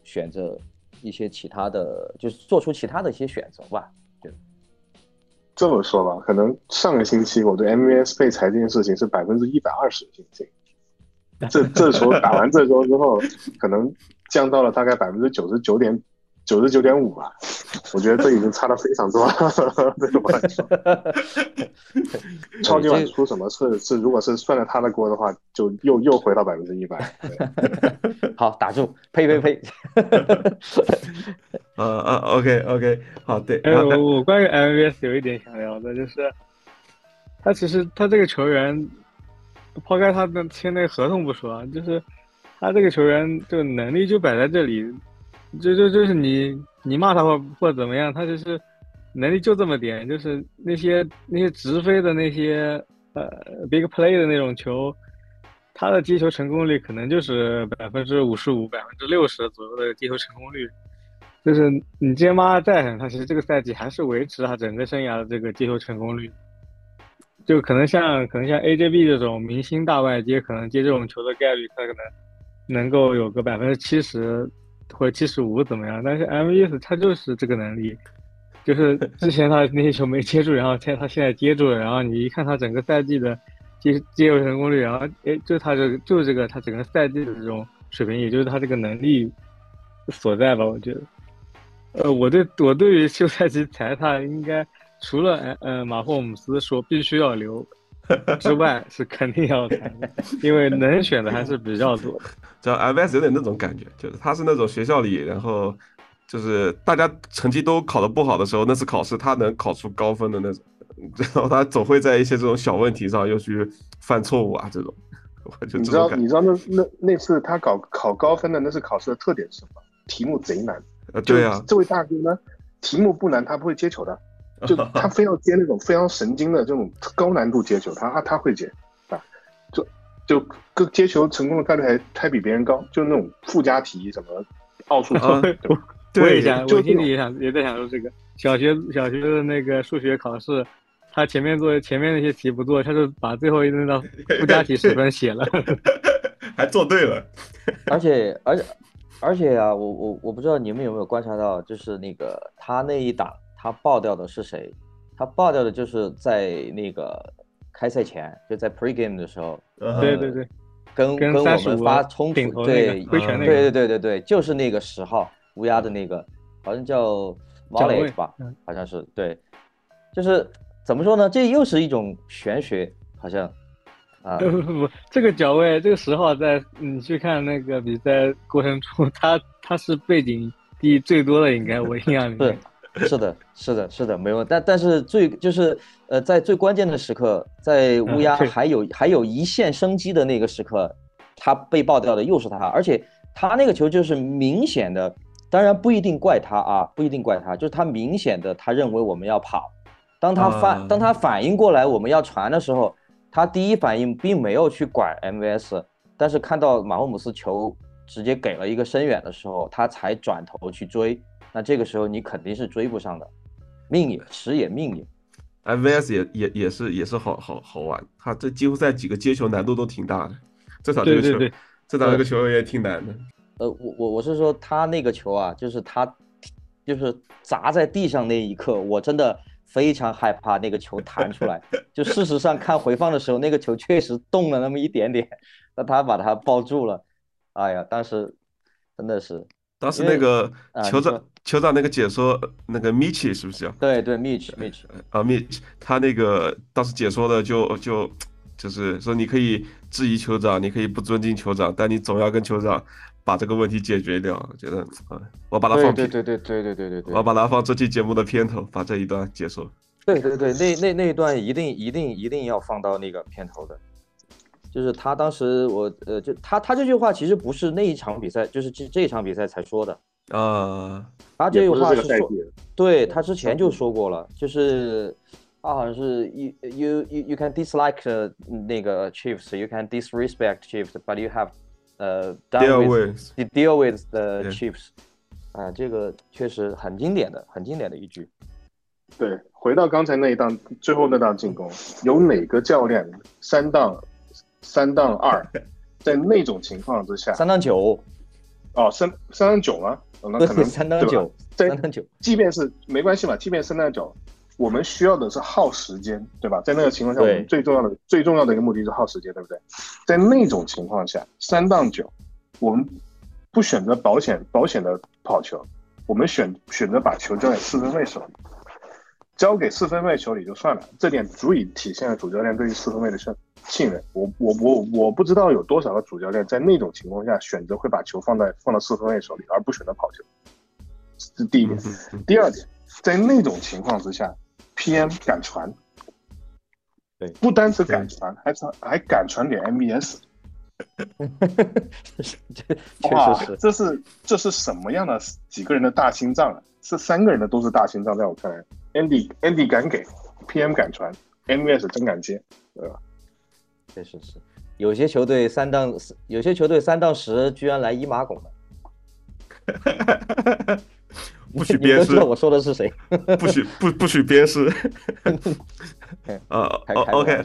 选择一些其他的，就是做出其他的一些选择吧。就
这么说吧，可能上个星期我对 MVS 被裁这件事情是百分之一百二十的信心，这这时候打完这周之后，可能降到了大概百分之九十九点。九十九点五吧，我觉得这已经差的非常多了。对我来说，超级碗出什么事是，如果是算了他的锅的话，就又又回到百分之一百。
好，打住，呸呸呸。
呃呃，OK OK，好，对。
哎，我我关于 MVS 有一点想聊的，就是他其实他这个球员，抛开他的签那个合同不说，就是他这个球员这个能力就摆在这里。就就就是你你骂他或或怎么样，他就是能力就这么点，就是那些那些直飞的那些呃 big play 的那种球，他的接球成功率可能就是百分之五十五、百分之六十左右的接球成功率。就是你接妈在，他其实这个赛季还是维持他整个生涯的这个接球成功率。就可能像可能像 AJB 这种明星大外接，可能接这种球的概率，他可能能够有个百分之七十。或者七十五怎么样？但是 M V S 他就是这个能力，就是之前他那些球没接住，然后现他现在接住了，然后你一看他整个赛季的接接球成功率，然后哎，就他这个就是这个他整个赛季的这种水平，也就是他这个能力所在吧？我觉得，呃，我对我对于休赛期裁他应该除了呃马霍姆斯说必须要留。之外是肯定要的，因为能选的还是比较多。
叫 M S 有点那种感觉，就是他是那种学校里，然后就是大家成绩都考得不好的时候，那次考试他能考出高分的那种，然后他总会在一些这种小问题上又去犯错误啊，这种。
你知道你知道那那那次他搞考高分的那次考试的特点是什么？题目贼难。
呃，对啊。
这位大哥呢，题目不难，他不会接球的。就他非要接那种非常神经的这种高难度接球，他他会接啊，就就个接球成功的概率还还比别人高，就那种附加题什么奥数题，
我也想，我心里也想也在想说这个小学小学的那个数学考试，他前面做前面那些题不做，他就把最后一那道附加题十分写了，
还做对了，
而且而且而且啊，我我我不知道你们有没有观察到，就是那个他那一档。他爆掉的是谁？他爆掉的就是在那个开赛前，就在 pregame 的时候，
对对对，
跟跟我们发冲突，对，
挥拳
那个，对对对对对，就是那个十号乌鸦的那个，好像叫 Valley 吧，好像是，对，就是怎么说呢？这又是一种玄学，好像啊，
不不不，这个脚位，这个十号在你去看那个比赛过程中，他他是背景第最多的，应该我印象里面。
是的，是的，是的，没有。但但是最就是呃，在最关键的时刻，在乌鸦还有还有一线生机的那个时刻，他被爆掉的又是他，而且他那个球就是明显的，当然不一定怪他啊，不一定怪他，就是他明显的他认为我们要跑，当他反当他反应过来我们要传的时候，他第一反应并没有去管 MVS，但是看到马霍姆斯球直接给了一个深远的时候，他才转头去追。那这个时候你肯定是追不上的，命也时也命也。
MVS 也也也是也是好好好玩，他这季后赛几个接球难度都挺大的，这场这个球，这场这个球也挺难的。
呃，我我我是说他那个球啊，就是他就是砸在地上那一刻，我真的非常害怕那个球弹出来。就事实上看回放的时候，那个球确实动了那么一点点，那他把它抱住了。哎呀，当时真的是。
当时那个酋长酋长那个解说那个 Mitch 是不是叫？
对对，Mitch Mitch
啊 Mitch，他那个当时解说的就就就是说你可以质疑酋长，你可以不尊敬酋长，但你总要跟酋长把这个问题解决掉。我觉得啊，我把它放
对对对对对对对对，
我把它放这期节目的片头，把这一段解说。
对对对，那那那一段一定一定一定要放到那个片头的。就是他当时我呃，就他他这句话其实不是那一场比赛，就是这这一场比赛才说的
啊。
他这句话是说，对他之前就说过了，就是他好像是 you you you you can dislike 那个 Chiefs，you can disrespect Chiefs，but you have 呃 deal with deal with the Chiefs。啊，这个确实很经典的，很经典的一句。
对，回到刚才那一档最后那档进攻，有哪个教练三档？三档二，在那种情况之下，
三档九，
哦，三三档九吗？那可能
三档九，三档九，
即便是没关系嘛，即便三档九，我们需要的是耗时间，对吧？在那个情况下，我们最重要的最重要的一个目的是耗时间，对不对？在那种情况下，三档九，我们不选择保险保险的跑球，我们选选择把球交给四分卫手里，交给四分卫手里就算了，这点足以体现了主教练对于四分卫的信信任我，我我我不知道有多少个主教练在那种情况下选择会把球放在放到四分卫手里，而不选择跑球。这第一点。第二点，在那种情况之下，PM 敢传，
对，
不单是敢传，还传还敢传给 MBS。
哇，
这是这是什么样的几个人的大心脏啊？是三个人的都是大心脏，在我看来，Andy Andy 敢给，PM 敢传，MVS 真敢接，对吧？
确实是，有些球队三档，有些球队三档十居然来一马拱
的，不许鞭尸。
我说的是谁？
不许不不许鞭尸。呃，OK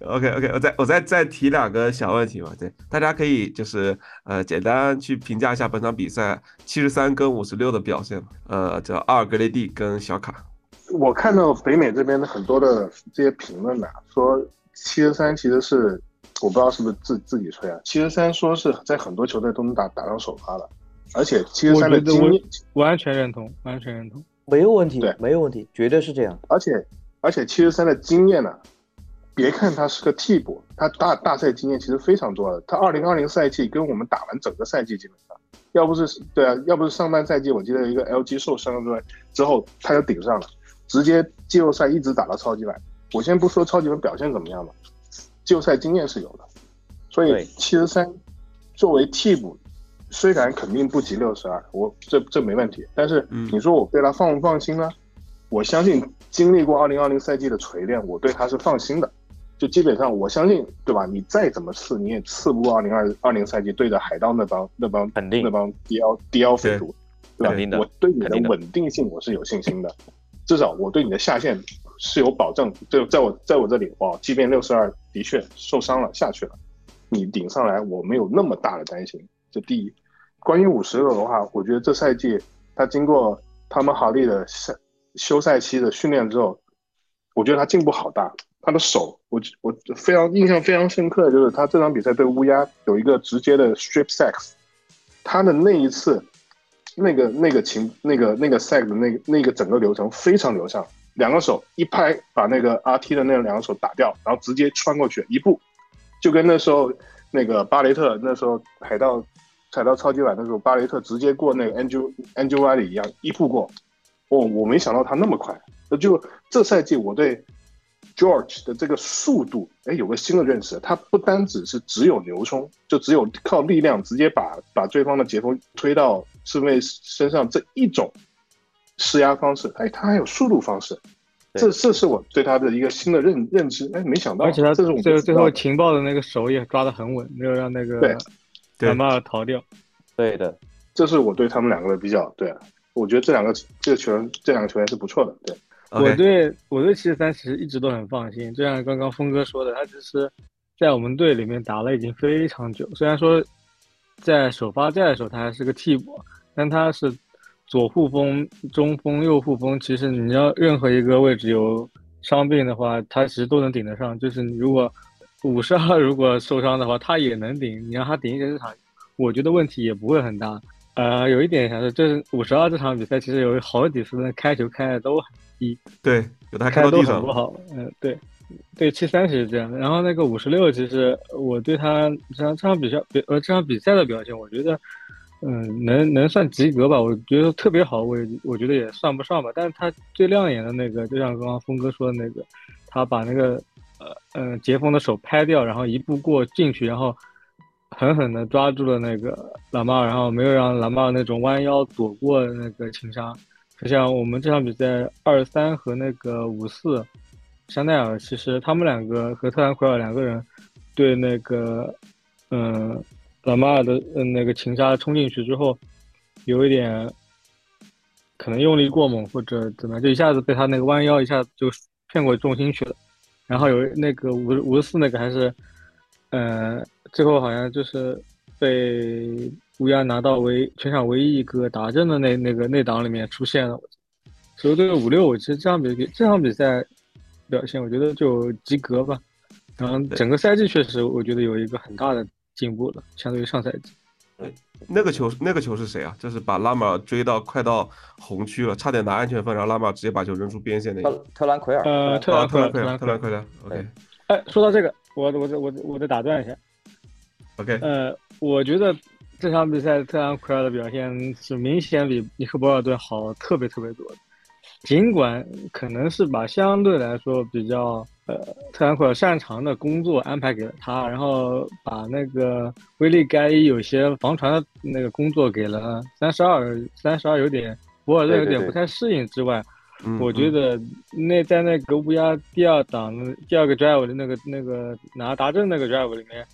OK OK，我再我再再提两个小问题吧。对，大家可以就是呃简单去评价一下本场比赛七十三跟五十六的表现。呃，叫阿尔格雷蒂跟小卡。
我看到北美这边的很多的这些评论呐，说。七十三其实是我不知道是不是自自己吹啊。七十三说是在很多球队都能打打上首发了，而且七十三的经验
完全认同，完全认同，
没有问题，
对，
没有问题，绝对是这样。
而且而且七十三的经验呢，别看他是个替补，他大大赛经验其实非常多的。他二零二零赛季跟我们打完整个赛季，基本上要不是对啊，要不是上半赛季我记得一个 LG 受伤之外之后他就顶上了，直接季后赛一直打到超级碗。我先不说超级碗表现怎么样吧，季后赛经验是有的，所以七十三作为替补，虽然肯定不及六十二，我这这没问题。但是你说我对他放不放心呢？我相信经历过二零二零赛季的锤炼，我对他是放心的。就基本上我相信，对吧？你再怎么刺，你也刺不过二零二二零赛季对着海盗那帮那帮肯定那帮 DL DL 匪徒，对吧？我对你的稳定性我是有信心的，至少我对你的下限。是有保证，就在我在我这里哇，即便六十二的确受伤了下去了，你顶上来我没有那么大的担心。这第一，关于五十六的话，我觉得这赛季他经过他们好利的赛休赛期的训练之后，我觉得他进步好大。他的手，我我非常印象非常深刻的就是他这场比赛对乌鸦有一个直接的 strip sex，他的那一次那个那个情那个那个 sex 的那个那个整个流程非常流畅。两个手一拍，把那个 RT 的那两个手打掉，然后直接穿过去一步，就跟那时候那个巴雷特那时候海盗踩到超级碗的时候，巴雷特直接过那个 Angel Angel Riley 一样，一步过，哦，我没想到他那么快。就这赛季我对 George 的这个速度，哎，有个新的认识。他不单只是只有牛冲，就只有靠力量直接把把对方的截锋推到侍卫身上这一种施压方式，哎，他还有速度方式。这这是我对他的一个新的认认知。哎，没想到，
而且他
这是我
最最后情报的那个手也抓得很稳，没有让那个对马尔逃掉。
对的，
这是我对他们两个的比较。对，我觉得这两个这个球员这两个球员是不错的。对。
我对我对七十三其实一直都很放心，就像刚刚峰哥说的，他其实，在我们队里面打了已经非常久。虽然说在首发赛的时候他还是个替补，但他是左护锋、中锋、右护锋，其实你要任何一个位置有伤病的话，他其实都能顶得上。就是你如果五十二如果受伤的话，他也能顶。你让他顶一整场，我觉得问题也不会很大。呃，有一点想说，就是五十二这场比赛其实有好几次的开球开的都很。一
对，有的还
开
到地上
不好，嗯，对，对，七三是这样的。然后那个五十六，其实我对他这场这场比赛，比呃这场比赛的表现，我觉得，嗯，能能算及格吧。我觉得特别好，我也我觉得也算不上吧。但是他最亮眼的那个，就像刚刚峰哥说的那个，他把那个呃呃杰峰的手拍掉，然后一步过进去，然后狠狠的抓住了那个蓝帽，然后没有让蓝帽那种弯腰躲过那个情杀。就像我们这场比赛二三和那个五四，香奈儿其实他们两个和特兰奎尔两个人对那个嗯老马尔的嗯那个擒杀冲进去之后，有一点可能用力过猛或者怎么就一下子被他那个弯腰一下就骗过重心去了，然后有那个五五四那个还是嗯最后好像就是被。乌鸦拿到唯全场唯一一个打正的那那个内档里面出现了，所以这个五六，其实这场比这场比赛表现，我觉得就及格吧。然后整个赛季确实，我觉得有一个很大的进步了，相对于上赛季。
对，那个球那个球是谁啊？就是把拉马尔追到快到红区了，差点拿安全分，然后拉马尔直接把球扔出边线那个。
特兰奎尔。
呃，特兰
特兰
奎
尔，特兰奎尔。OK。
哎，说到这个，我我我我再打断一下。
OK。
呃，我觉得。这场比赛，特兰奎尔的表现是明显比尼克博尔顿好特别特别多的。尽管可能是把相对来说比较呃特兰奎尔擅长的工作安排给了他，然后把那个威利盖伊有些防传的那个工作给了三十二，三十二有点博尔顿有点不太适应之外，我觉得那在那个乌鸦第二档第二个 drive 的那个那个拿达阵那个 drive 里面。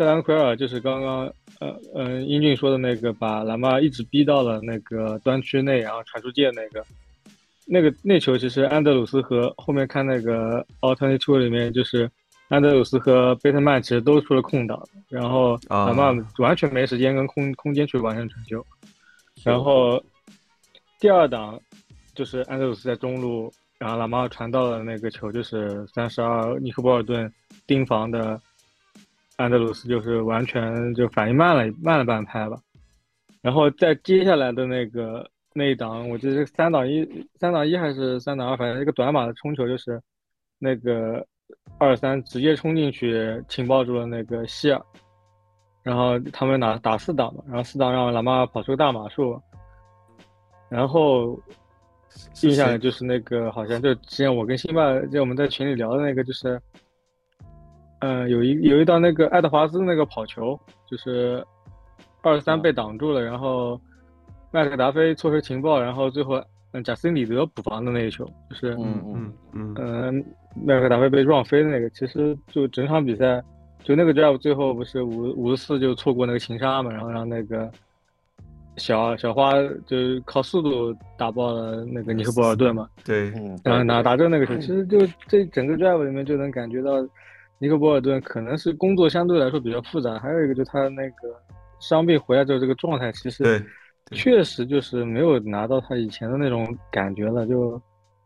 特兰奎尔就是刚刚，呃呃，英俊说的那个，把蓝马一直逼到了那个端区内，然后传出界那个，那个那球其实安德鲁斯和后面看那个 alternate two 里面，就是安德鲁斯和贝特曼其实都出了空档，然后蓝马完全没时间跟空空间去完成传球，然后第二档就是安德鲁斯在中路，然后蓝马传到了那个球，就是三十二尼克波尔顿盯防的。安德鲁斯就是完全就反应慢了慢了半拍吧，然后在接下来的那个那一档，我记得是三档一三档一还是三档二，反正一个短码的冲球就是那个二三直接冲进去情报住了那个希尔，然后他们打打四档嘛，然后四档让老妈跑出个大码数，然后印象就是那个好像就之前我跟辛巴就我们在群里聊的那个就是。嗯，有一有一道那个爱德华兹那个跑球，就是二十三被挡住了，然后麦克达菲错失情报，然后最后嗯贾斯汀里德补防的那一球，就是
嗯嗯。嗯
嗯。麦克达菲被撞飞的那个，其实就整场比赛就那个 drive 最后不是五五十四就错过那个擒杀嘛，然后让那个小小花就是靠速度打爆了那个尼克波尔顿嘛，
对，
然后拿打中那个球，其实就这整个 drive 里面就能感觉到。尼克博尔顿可能是工作相对来说比较复杂，还有一个就是他那个伤病回来之后这个状态，其实确实就是没有拿到他以前的那种感觉了。就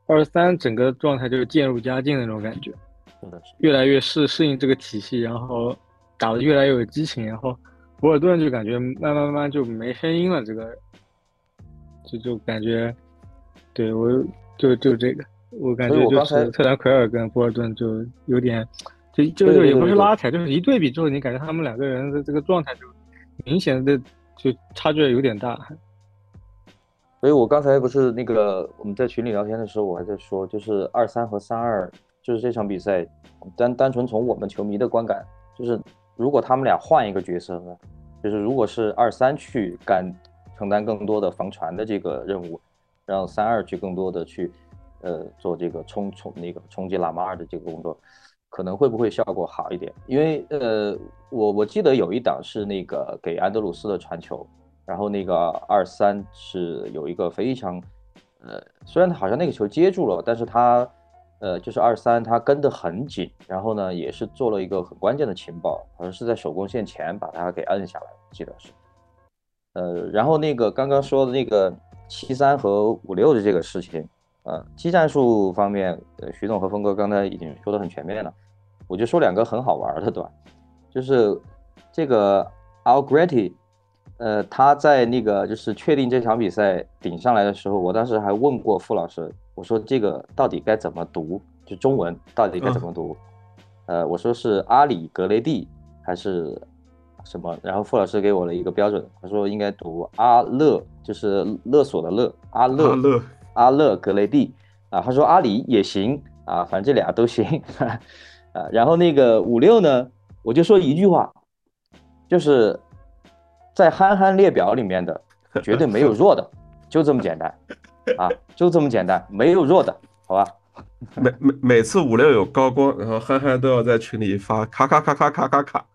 二十三整个状态就是渐入佳境那种感觉，越来越适适应这个体系，然后打得越来越有激情，然后博尔顿就感觉慢慢慢慢就没声音了，这个就就感觉对我就就这个，我感觉就是特兰奎尔跟博尔顿就有点。就就就也不是拉扯，就是一对比之后，你感觉他们两个人的这个状态就明显的就差距有点大。
所以我刚才不是那个我们在群里聊天的时候，我还在说，就是二三和三二，就是这场比赛，单单纯从我们球迷的观感，就是如果他们俩换一个角色呢，就是如果是二三去干承担更多的防传的这个任务，让三二去更多的去呃做这个冲冲那个冲击拉马尔的这个工作，可能会不会效果好一点？因为呃我我记得有一档是那个给安德鲁斯的传球。然后那个二三是有一个非常，呃，虽然他好像那个球接住了，但是他，呃，就是二三他跟得很紧，然后呢也是做了一个很关键的情报，好像是在手工线前把他给摁下来，记得是，呃，然后那个刚刚说的那个七三和五六的这个事情，呃，技战术方面，呃，徐总和峰哥刚才已经说的很全面了，我就说两个很好玩的段，就是这个 Algretti。呃，他在那个就是确定这场比赛顶上来的时候，我当时还问过傅老师，我说这个到底该怎么读？就中文到底该怎么读？呃，我说是阿里格雷蒂还是什么？然后傅老师给我了一个标准，他说应该读阿勒，就是勒索的勒，阿勒
勒
阿勒格雷蒂啊。他说阿里也行啊，反正这俩都行啊。然后那个五六呢，我就说一句话，就是。在憨憨列表里面的绝对没有弱的，就这么简单啊，就这么简单，没有弱的，好吧？
每每每次五六有高光，然后憨憨都要在群里发卡卡卡卡卡卡卡。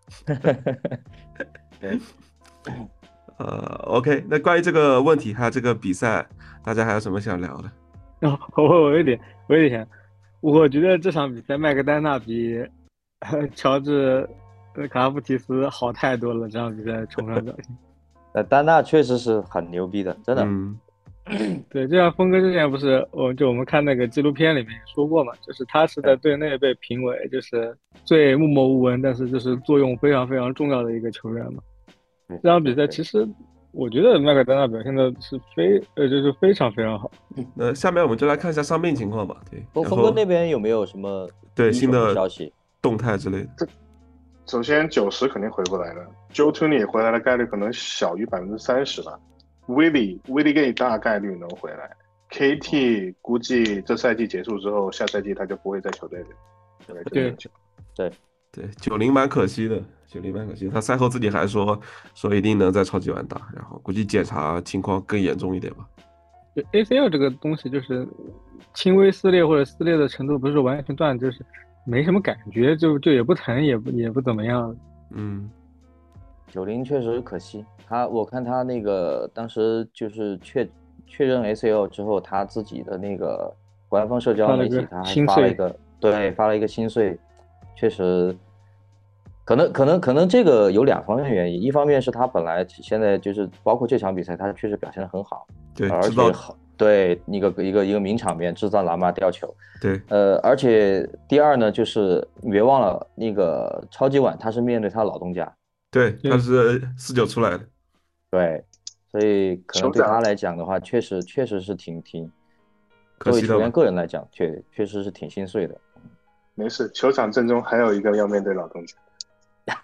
呃，OK，那关于这个问题还有这个比赛，大家还有什么想聊的？
哦，我我有点，我有点，我觉得这场比赛麦克丹纳比乔治。卡拉夫提斯好太多了，这场比赛冲上表现。
呃，丹纳确实是很牛逼的，真的。
嗯对，就像峰哥之前不是，我就我们看那个纪录片里面说过嘛，就是他是在队内被评为就是最默默无闻，但是就是作用非常非常重要的一个球员嘛。这场比赛其实我觉得麦克丹纳表现的是非呃就是非常非常好。
那下面我们就来看一下伤病情况吧。对，
峰哥那边有没有什么
对新的
消息、
动态之类的？
首先，九十肯定回不来了。Joe t o n y 回来的概率可能小于百分之三十吧。Willie Willie Gay 大概率能回来。KT 估计这赛季结束之后，下赛季他就不会在球队里。
对
对
对，九零蛮可惜的，九零蛮可惜。他赛后自己还说说一定能在超级碗打，然后估计检查情况更严重一点吧。
ACL 这个东西就是轻微撕裂或者撕裂的程度不是完全断，就是。没什么感觉，就就也不疼，也不也不怎么样。
嗯，
九零确实可惜，他我看他那个当时就是确确认 ACL 之后，他自己的那个官方社交媒体他还发了一个对发了一个心碎，确实，可能可能可能这个有两方面原因，一方面是他本来现在就是包括这场比赛，他确实表现的很好，
对，
而且好。对，一个一个一个名场面，制造喇嘛吊球。
对，
呃，而且第二呢，就是你别忘了那个超级碗，他是面对他老东家。
对，他是四九出来的。
对，所以可能对他来讲的话，确实确实是挺挺，作为球员个人来讲，确确实是挺心碎的。
没事，球场正中还有一个要面对老东家。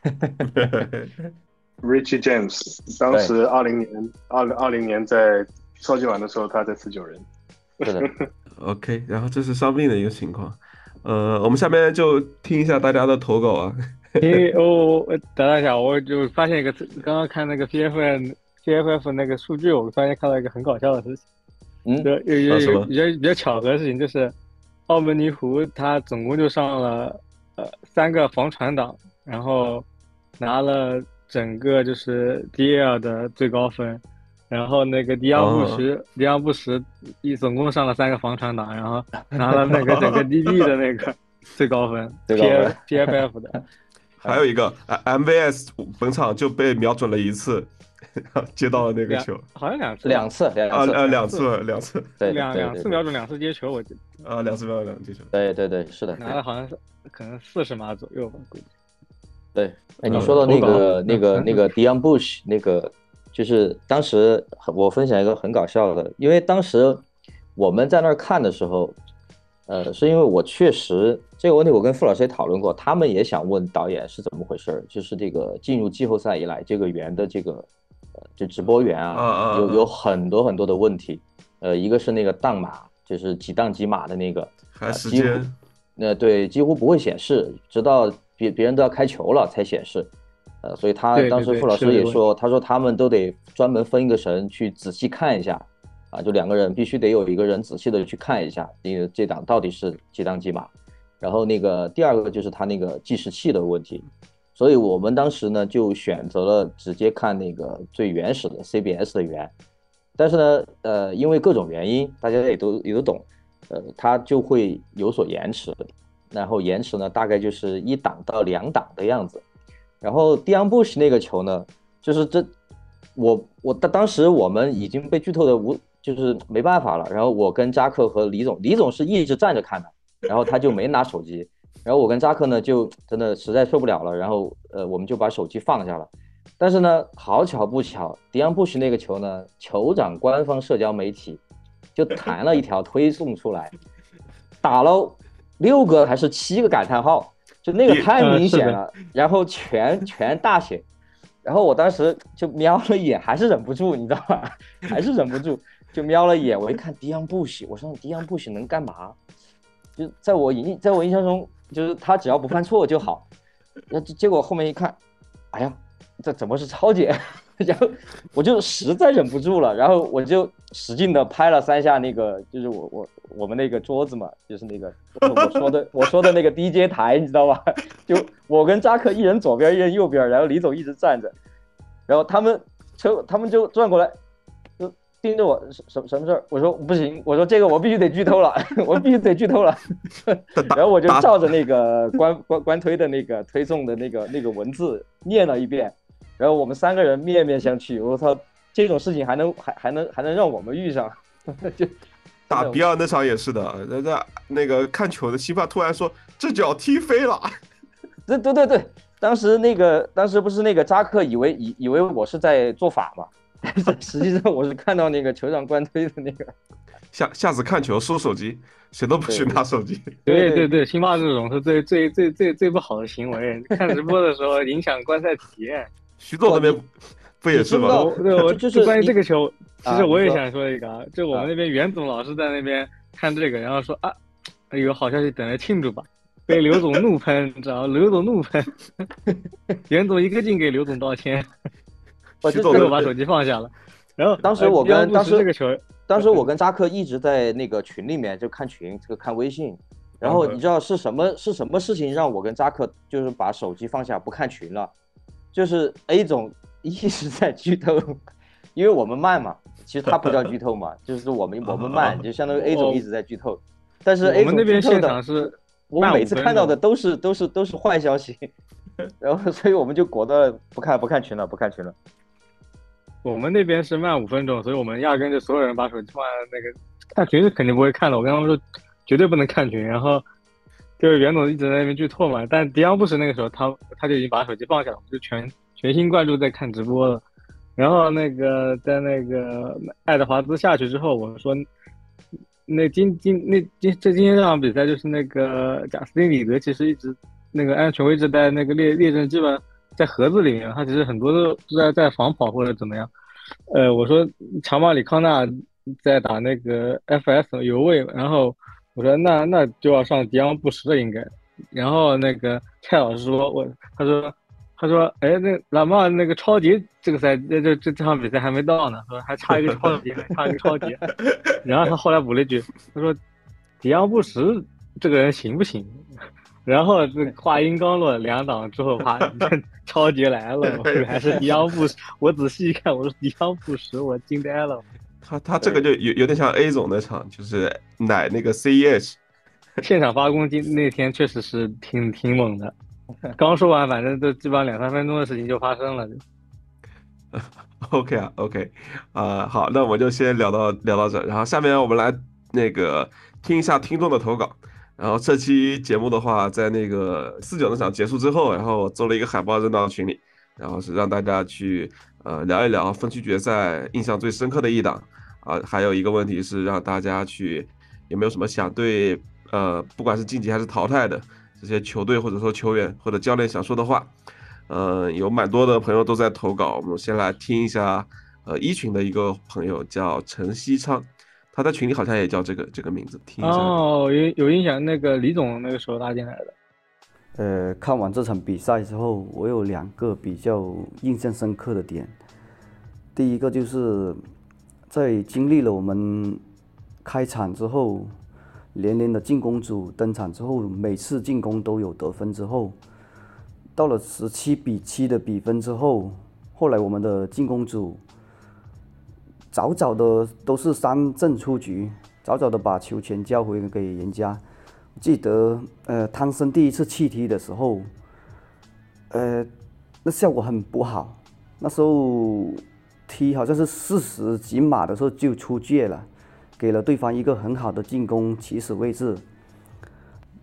Richie James，当时二零年二零二零年在。超级碗的时候，他在十九人。
OK，然后这是伤病的一个情况。呃，我们下面就听一下大家的投稿啊。
因为我等等一下，我就发现一个，刚刚看那个 PFN PFF 那个数据，我发现看到一个很搞笑的事情。
嗯。
有有有有比较比较巧合的事情，就是澳门尼湖他总共就上了呃三个防传档，然后拿了整个就是 DL 的最高分。然后那个迪昂布什，迪昂布什一总共上了三个防传档，然后拿了那个整个 DB 的那个最高分，
P
PFF 的。
还有一个 MVS 本场就被瞄准了一次，接到了那个球，
好像两次，
两次，两次，
啊两次，两次，
对，
两两次瞄准两次接球，我记
得。啊，两次瞄准两次接球。
对对对，是的。
拿了好像是可能四十码左右吧，估计。
对，哎，你说到那个那个那个 Dion Bush 那个。就是当时我分享一个很搞笑的，因为当时我们在那儿看的时候，呃，是因为我确实这个问题我跟傅老师也讨论过，他们也想问导演是怎么回事，就是这个进入季后赛以来，这个圆的这个呃，这直播员啊，有有很多很多的问题，呃，一个是那个档码，就是几档几码的那个，
还时
几乎
间，
呃，对，几乎不会显示，直到别别人都要开球了才显示。呃，所以他当时傅老师也说，他说他们都得专门分一个神去仔细看一下，啊，就两个人必须得有一个人仔细的去看一下，那个这档到底是几档几码。然后那个第二个就是他那个计时器的问题，所以我们当时呢就选择了直接看那个最原始的 CBS 的源，但是呢，呃，因为各种原因，大家也都也都懂，呃，它就会有所延迟，然后延迟呢大概就是一档到两档的样子。然后 Dion Bush 那个球呢，就是这我我当当时我们已经被剧透的无就是没办法了，然后我跟扎克和李总，李总是一直站着看的，然后他就没拿手机，然后我跟扎克呢就真的实在受不了了，然后呃我们就把手机放下了。但是呢，好巧不巧，迪昂布什那个球呢，酋长官方社交媒体就弹了一条推送出来，打了六个还是七个感叹号，就那个太明显了，然后全全大写，然后我当时就瞄了一眼，还是忍不住，你知道吧？还是忍不住，就瞄了一眼。我一看迪昂布什，我说迪昂布什能干嘛？就在我印在我印象中，就是他只要不犯错就好。那结果后面一看，哎呀，这怎么是超姐？然后我就实在忍不住了，然后我就使劲的拍了三下那个，就是我我我们那个桌子嘛，就是那个我说的 我说的那个 DJ 台，你知道吧？就我跟扎克一人左边一人右边，然后李总一直站着，然后他们车他们就转过来，盯着我什什么事儿？我说不行，我说这个我必须得剧透了，我必须得剧透了。然后我就照着那个官官官推的那个推送的那个那个文字念了一遍。然后我们三个人面面相觑，我操，这种事情还能还还能还能让我们遇上？就
打比尔那场也是的，那那那个看球的西帕突然说这脚踢飞了，
对对对对，当时那个当时不是那个扎克以为以以为我是在做法嘛，实际上我是看到那个酋长官推的那个，
下下次看球收手机，谁都不许拿手机。
对对对，辛巴这种是最最最最最不好的行为，看直播的时候影响观赛体验。
徐总那边不也是吗？
对，我
就是
关于这个球，其实我也
啊
想说一个啊，就我们那边袁总老是在那边看这个，然后说啊，有好消息等着庆祝吧，被刘总怒喷，你知道刘总怒喷，袁总一个劲给刘总道歉，
我就
最后把手机放下了。然后
当时我跟当时
这个球，
当时我跟扎克一直在那个群里面就看群，这个看微信。然后你知道是什么是什么事情让我跟扎克就是把手机放下不看群了？就是 A 总 一直在剧透，因为我们慢嘛，其实他不叫剧透嘛，就是我们我们慢，就相当于 A 总一直在剧透。但是 A 总
我们那边
剧透的
现场是，
我每次看到的都是都是都是坏消息，然后所以我们就果断不看不看群了，不看群了。
我们那边是慢五分钟，所以我们压根就所有人把手机放在那个看群是肯定不会看的。我跟他们说绝对不能看群，然后就是袁总一直在那边剧透嘛。但迪昂布什那个时候他他就已经把手机放下了，就全全心贯注在看直播了。然后那个在那个爱德华兹下去之后，我说那今今那今这今天这场比赛就是那个贾斯汀里德其实一直那个安全位置在那个列列阵基本。在盒子里面，他其实很多都在在防跑或者怎么样。呃，我说长马里康纳在打那个 FS 油位，然后我说那那就要上迪昂布什了应该。然后那个蔡老师说，我他说他说哎那老马那个超级这个赛这这这这场比赛还没到呢，说还差一个超级，还差一个超级。然后他后来补了一句，他说迪昂布什这个人行不行？然后这话音刚落，两档之后，啪，超级来了，还是迪昂布什。我仔细一看，我说迪昂布什，我惊呆了。
他他这个就有有点像 A 总那场，就是奶那个 CEH，
现场发攻击那天确实是挺挺猛的。刚说完，反正就基本上两三分钟的事情就发生了。
OK 啊，OK，啊、呃，好，那我们就先聊到聊到这，然后下面我们来那个听一下听众的投稿。然后这期节目的话，在那个四九那场结束之后，然后我做了一个海报扔到群里，然后是让大家去呃聊一聊分区决赛印象最深刻的一档啊，还有一个问题是让大家去有没有什么想对呃不管是晋级还是淘汰的这些球队或者说球员或者教练想说的话，呃，有蛮多的朋友都在投稿，我们先来听一下呃一群的一个朋友叫陈希昌。他在群里好像也叫这个这个名字，听一下。
哦，有有印象，那个李总那个时候拉进来的。
呃，看完这场比赛之后，我有两个比较印象深刻的点。第一个就是在经历了我们开场之后，连连的进攻组登场之后，每次进攻都有得分之后，到了十七比七的比分之后，后来我们的进攻组早早的都是三阵出局，早早的把球权交回给人家。记得呃，汤森第一次弃踢的时候，呃，那效果很不好。那时候踢好像是四十几码的时候就出界了，给了对方一个很好的进攻起始位置，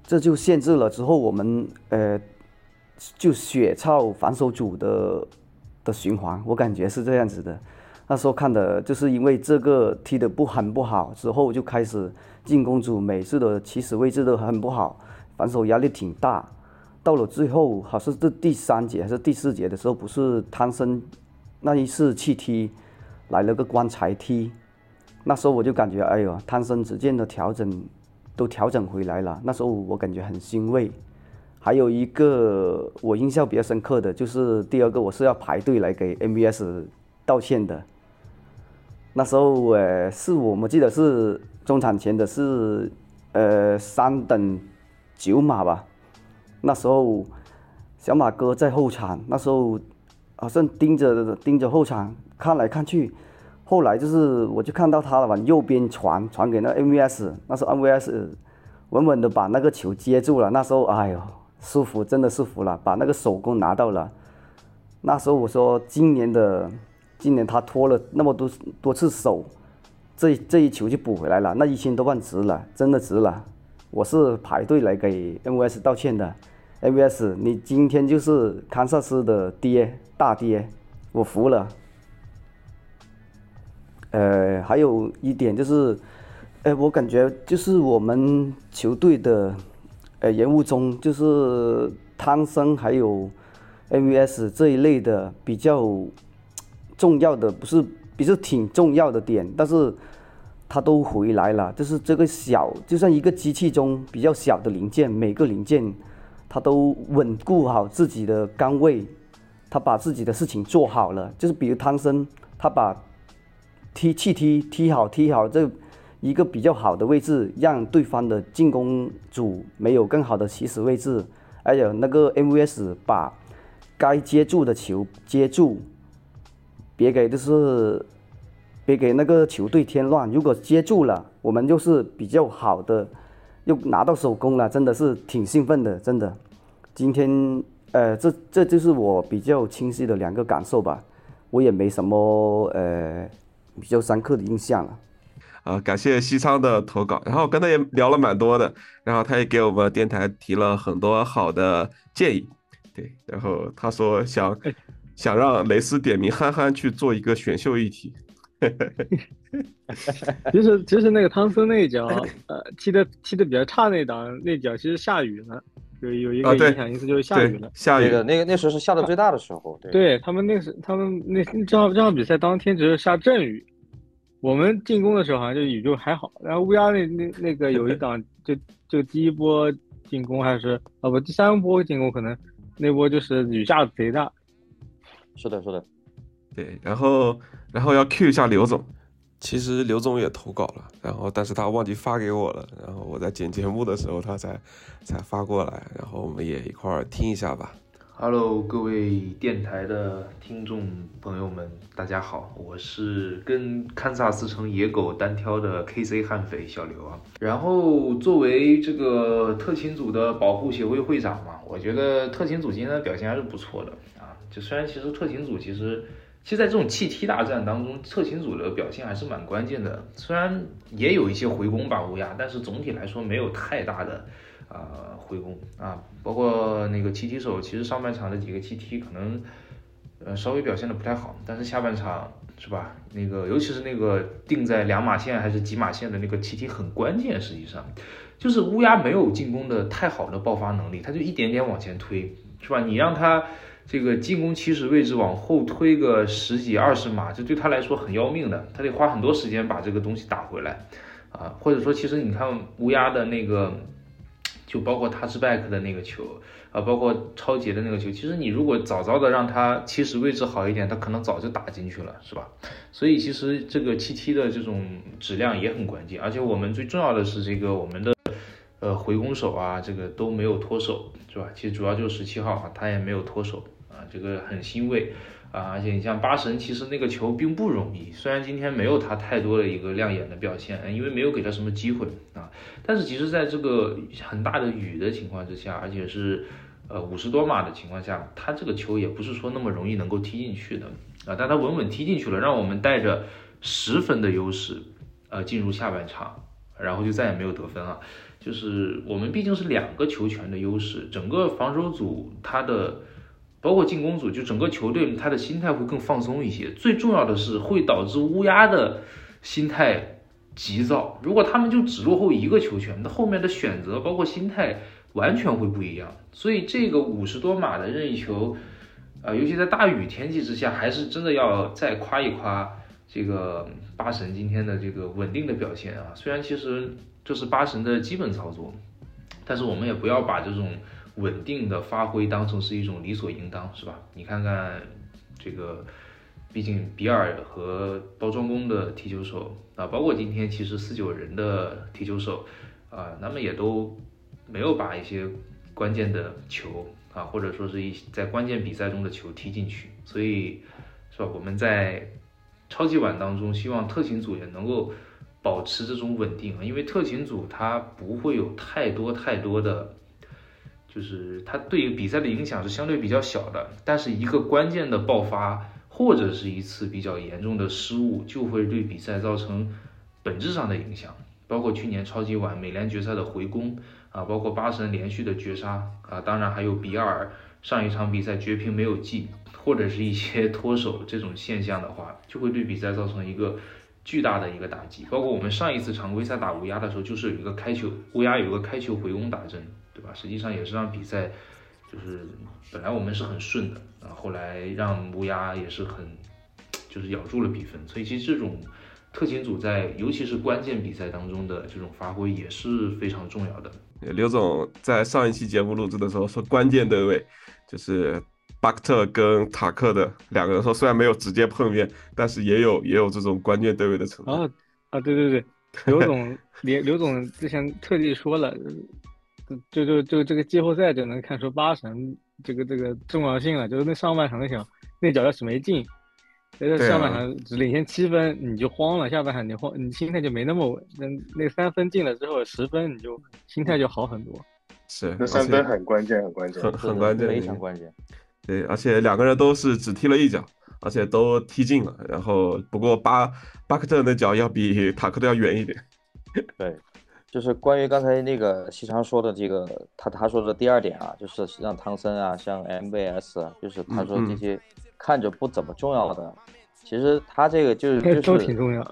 这就限制了之后我们呃就血操防守组的的循环。我感觉是这样子的。那时候看的就是因为这个踢得不很不好，之后就开始进攻组每次的起始位置都很不好，防守压力挺大。到了最后，好像是第三节还是第四节的时候，不是汤森那一次去踢来了个棺材踢，那时候我就感觉哎呦，汤森逐渐的调整都调整回来了。那时候我感觉很欣慰。还有一个我印象比较深刻的就是第二个，我是要排队来给 MVS 道歉的。那时候，呃，是我们记得是中场前的是，呃，三等九码吧。那时候，小马哥在后场，那时候好像盯着盯着后场看来看去。后来就是，我就看到他了往右边传传给那 MVS，那时候 MVS 稳稳的把那个球接住了。那时候，哎呦，舒服，真的舒服了，把那个首功拿到了。那时候我说，今年的。今年他拖了那么多多次手，这这一球就补回来了，那一千多万值了，真的值了。我是排队来给 MVS 道歉的，MVS，你今天就是堪萨斯的爹大爹，我服了。呃，还有一点就是，呃，我感觉就是我们球队的呃人物中，就是汤森还有 MVS 这一类的比较。重要的不是，比是挺重要的点，但是它都回来了。就是这个小，就像一个机器中比较小的零件，每个零件它都稳固好自己的岗位，他把自己的事情做好了。就是比如汤森，他把踢气踢踢好踢好这一个比较好的位置，让对方的进攻组没有更好的起始位置。还有那个 MVS 把该接住的球接住。别给就是，别给那个球队添乱。如果接住了，我们就是比较好的，又拿到手工了，真的是挺兴奋的，真的。今天，呃，这这就是我比较清晰的两个感受吧。我也没什么呃比较深刻的印象了。
啊，感谢西昌的投稿，然后刚才也聊了蛮多的，然后他也给我们电台提了很多好的建议。对，然后他说想。想让雷斯点名憨憨去做一个选秀议题。
其实其实那个汤森那一脚，呃，踢的踢的比较差那档那脚，其实下雨了，有有一个影响因素就是下雨了。
下雨
的那个那时候是下的最大的时候。
对他们那时他们那这场这场比赛当天只是下阵雨，我们进攻的时候好像就雨就还好。然后乌鸦那那那个有一档就就第一波进攻还是啊不第三波进攻可能那波就是雨下的贼大。
是的，是的，
对，然后，然后要 Q 一下刘总，其实刘总也投稿了，然后，但是他忘记发给我了，然后我在剪节目的时候他才才发过来，然后我们也一块儿听一下吧。
Hello，各位电台的听众朋友们，大家好，我是跟堪萨斯城野狗单挑的 KC 悍匪小刘啊。然后作为这个特勤组的保护协会会长嘛，我觉得特勤组今天的表现还是不错的啊。就虽然其实特勤组其实，其实在这种气梯大战当中，特勤组的表现还是蛮关键的。虽然也有一些回攻吧乌鸦，但是总体来说没有太大的。啊，回攻啊，包括那个七踢手，其实上半场的几个七踢可能，呃，稍微表现的不太好，但是下半场是吧？那个尤其是那个定在两码线还是几码线的那个七踢很关键，实际上就是乌鸦没有进攻的太好的爆发能力，他就一点点往前推，是吧？你让他这个进攻起始位置往后推个十几二十码，这对他来说很要命的，他得花很多时间把这个东西打回来，啊，或者说其实你看乌鸦的那个，就包括 touchback 的那个球。啊，包括超杰的那个球，其实你如果早早的让他起始位置好一点，他可能早就打进去了，是吧？所以其实这个七七的这种质量也很关键，而且我们最重要的是这个我们的呃回攻手啊，这个都没有脱手，是吧？其实主要就是十七号啊，他也没有脱手啊，这个很欣慰啊。而且你像八神，其实那个球并不容易，虽然今天没有他太多的一个亮眼的表现，因为没有给他什么机会啊，但是其实在这个很大的雨的情况之下，而且是。呃，五十多码的情况下，他这个球也不是说那么容易能够踢进去的啊，但他稳稳踢进去了，让我们带着十分的优势，呃，进入下半场，然后就再也没有得分了。就是我们毕竟是两个球权的优势，整个防守组他的，包括进攻组，就整个球队他的心态会更放松一些。最重要的是会导致乌鸦的心态急躁，如果他们就只落后一个球权，那后面的选择包括心态。完全会不一样，所以这个五十多码的任意球，啊，尤其在大雨天气之下，还是真的要再夸一夸这个八神今天的这个稳定的表现啊。虽然其实这是八神的基本操作，但是我们也不要把这种稳定的发挥当成是一种理所应当，是吧？你看看这个，毕竟比尔和包装工的踢球手啊，包括今天其实四九人的踢球手啊，他们也都。没有把一些关键的球啊，或者说是一在关键比赛中的球踢进去，所以是吧？我们在超级碗当中，希望特勤组也能够保持这种稳定啊，因为特勤组它不会有太多太多的，就是它对于比赛的影响是相对比较小的，但是一个关键的爆发或者是一次比较严重的失误，就会对比赛造成本质上的影响，包括去年超级碗美联决赛的回攻。啊，包括八神连续的绝杀啊，当然还有比尔上一场比赛绝平没有进，或者是一些 脱手这种现象的话，就会对比赛造成一个巨大的一个打击。包括我们上一次常规赛打乌鸦的时候，就是有一个开球，乌鸦有个开球回攻打针，对吧？实际上也是让比赛就是本来我们是很顺的啊，后来让乌鸦也是很就是咬住了比分，所以其实这种。特勤组在尤其是关键比赛当中的这种发挥也是非常重要的。
刘总在上一期节目录制的时候说，关键对位就是巴克特跟塔克的两个人说，虽然没有直接碰面，但是也有也有这种关键对位的成分。
啊啊，对对对，刘总 刘刘总之前特地说了，就就就这个季后赛就能看出八神这个这个重要性了，就是那上半场那脚那脚要是没进。在上半场只领先七分，你就慌了；下半场你慌，你心态就没那么稳。那那三分进了之后，十分你就心态就好很多。
是，
那三分很关键，很关键，
很很关键，
非常关键。
对，而且两个人都是只踢了一脚，而且都踢进了。然后，不过巴巴克特的脚要比塔克的要远一点。
对，就是关于刚才那个西昌说的这个，他他说的第二点啊，就是让汤森啊，像 MVS，啊就是他说这些。看着不怎么重要的，其实他这个就是就是
都挺重要。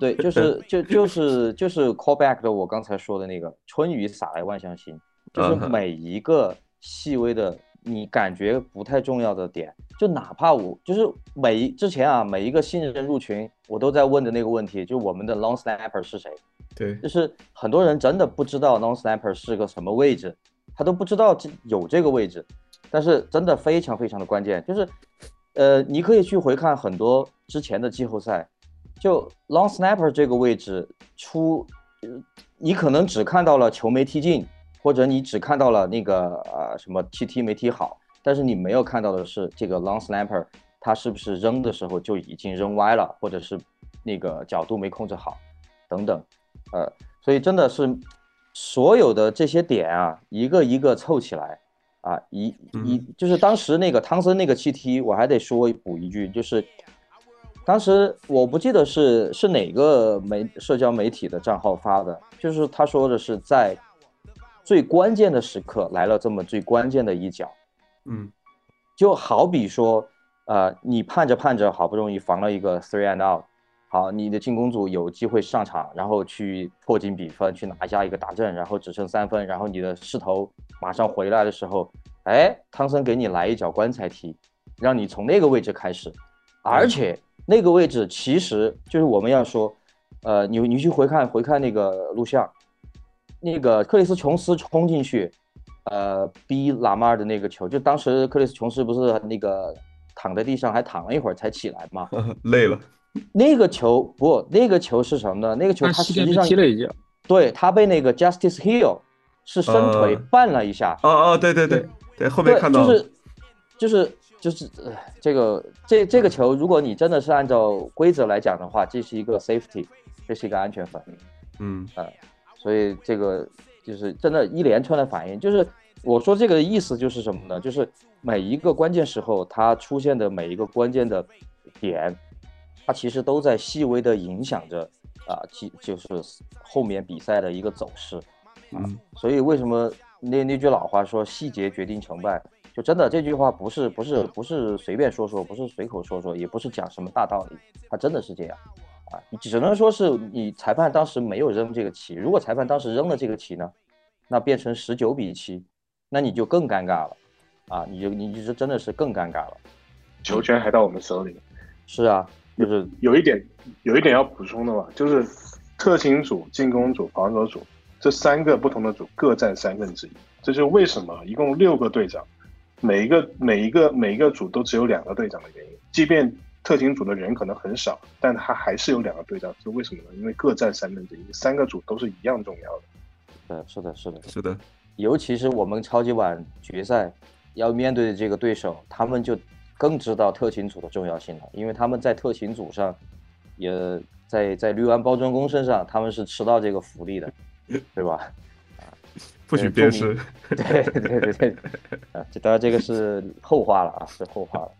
对，就 是就就是就是 callback 的我刚才说的那个春雨洒来万象新，就是每一个细微的你感觉不太重要的点，就哪怕我就是每之前啊每一个新人入群，我都在问的那个问题，就我们的 long snapper 是谁？
对，
就是很多人真的不知道 long snapper 是个什么位置，他都不知道这有这个位置，但是真的非常非常的关键，就是。呃，你可以去回看很多之前的季后赛，就 long snapper 这个位置出，你可能只看到了球没踢进，或者你只看到了那个呃什么踢踢没踢好，但是你没有看到的是这个 long snapper 他是不是扔的时候就已经扔歪了，或者是那个角度没控制好，等等，呃，所以真的是所有的这些点啊，一个一个凑起来。啊，一一就是当时那个汤森那个七 T，我还得说补一句，就是当时我不记得是是哪个媒社交媒体的账号发的，就是他说的是在最关键的时刻来了这么最关键的一脚，
嗯，
就好比说，呃，你盼着盼着好不容易防了一个 three and out。好，你的进攻组有机会上场，然后去迫近比分，去拿下一个大阵，然后只剩三分，然后你的势头马上回来的时候，哎，汤森给你来一脚棺材踢，让你从那个位置开始，而且那个位置其实就是我们要说，呃，你你去回看回看那个录像，那个克里斯琼斯冲进去，呃，逼拉马尔的那个球，就当时克里斯琼斯不是那个躺在地上还躺了一会儿才起来嘛，
累了。
那个球不，那个球是什么呢？那个球他实际上
踢了一脚，
对他被那个 Justice Hill 是伸腿绊了一下。
哦哦，对对对对，后面看到
就是就是就是呃，这个这这个球，如果你真的是按照规则来讲的话，这是一个 safety，这是一个安全反应。
嗯
啊，所以这个就是真的一连串的反应，就是我说这个意思就是什么呢？就是每一个关键时候它出现的每一个关键的点。它其实都在细微的影响着啊，其就是后面比赛的一个走势啊。所以为什么那那句老话说细节决定成败，就真的这句话不是不是不是随便说说，不是随口说说，也不是讲什么大道理，它真的是这样啊。你只能说是你裁判当时没有扔这个棋，如果裁判当时扔了这个棋呢，那变成十九比七，那你就更尴尬了啊，你就你就真的是更尴尬了，
球权还到我们手里，
是啊。就是
有一点，有一点要补充的嘛，就是特勤组、进攻组、防守组这三个不同的组各占三分之一，这就是为什么一共六个队长，每一个每一个每一个组都只有两个队长的原因。即便特勤组的人可能很少，但他还是有两个队长，是为什么呢？因为各占三分之一，三个组都是一样重要的。
对，是的，是的，
是的。
尤其是我们超级碗决赛要面对的这个对手，他们就。更知道特勤组的重要性了，因为他们在特勤组上，也在在绿湾包装工身上，他们是吃到这个福利的，对吧？
啊，不许鞭尸。
对对对对，啊，这当然这个是后话了啊，是后话了。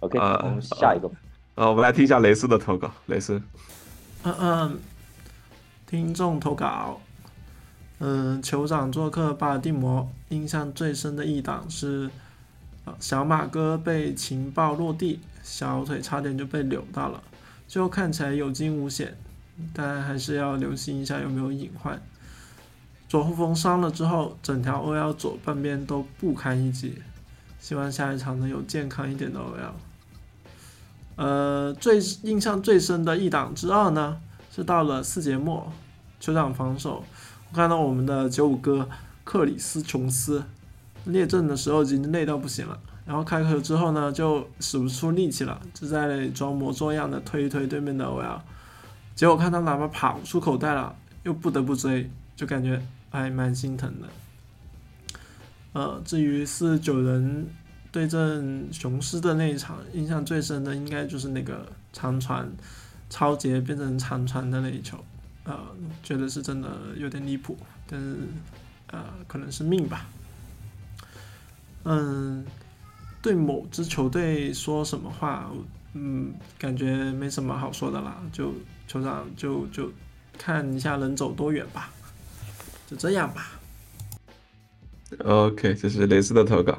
OK，我们下一个。
啊，我们来听一下雷斯的投稿。雷斯，
嗯嗯，听众投稿，嗯，酋长做客巴尔的摩，印象最深的一档是。小马哥被情报落地，小腿差点就被扭到了，最后看起来有惊无险，但还是要留心一下有没有隐患。左后锋伤了之后，整条 OL 左半边都不堪一击，希望下一场能有健康一点的 OL。呃，最印象最深的一档之二呢，是到了四节末，酋长防守，我看到我们的九五哥克里斯琼斯。列阵的时候已经累到不行了，然后开口之后呢，就使不出力气了，就在装模作样的推一推对面的 OL，结果看到喇叭跑出口袋了，又不得不追，就感觉还蛮心疼的。呃，至于四十九人对阵雄狮的那一场，印象最深的应该就是那个长传超杰变成长传的那一球，呃，觉得是真的有点离谱，但是呃，可能是命吧。嗯，对某支球队说什么话，嗯，感觉没什么好说的啦。就球长就就看一下能走多远吧，就这样吧。
OK，这是雷斯的投稿。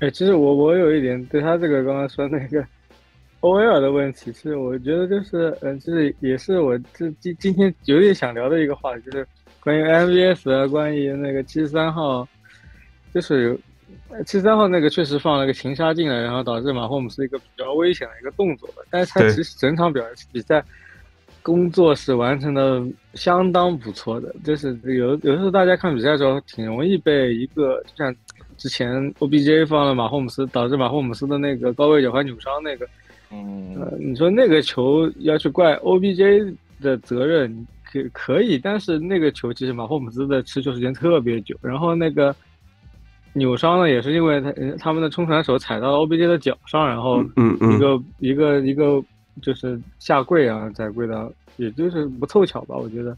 哎，其实我我有一点对他这个刚刚说那个 OL 的问题，其实我觉得就是，嗯，就是也是我这今今天有点想聊的一个话题，就是关于 MVS 啊，关于那个七十三号，就是有。七十三号那个确实放了个擒杀进来，然后导致马霍姆斯一个比较危险的一个动作但是他其实整场表比赛工作是完成的相当不错的。就是有有的时候大家看比赛的时候，挺容易被一个就像之前 OBJ 放了马霍姆斯，导致马霍姆斯的那个高位脚踝扭伤那个，
嗯，
你说那个球要去怪 OBJ 的责任可可以，但是那个球其实马霍姆斯的持球时间特别久，然后那个。扭伤了也是因为他他们的冲传手踩到 OBJ 的脚上，然后一个一个一个就是下跪啊，再跪到，也就是不凑巧吧？我觉得，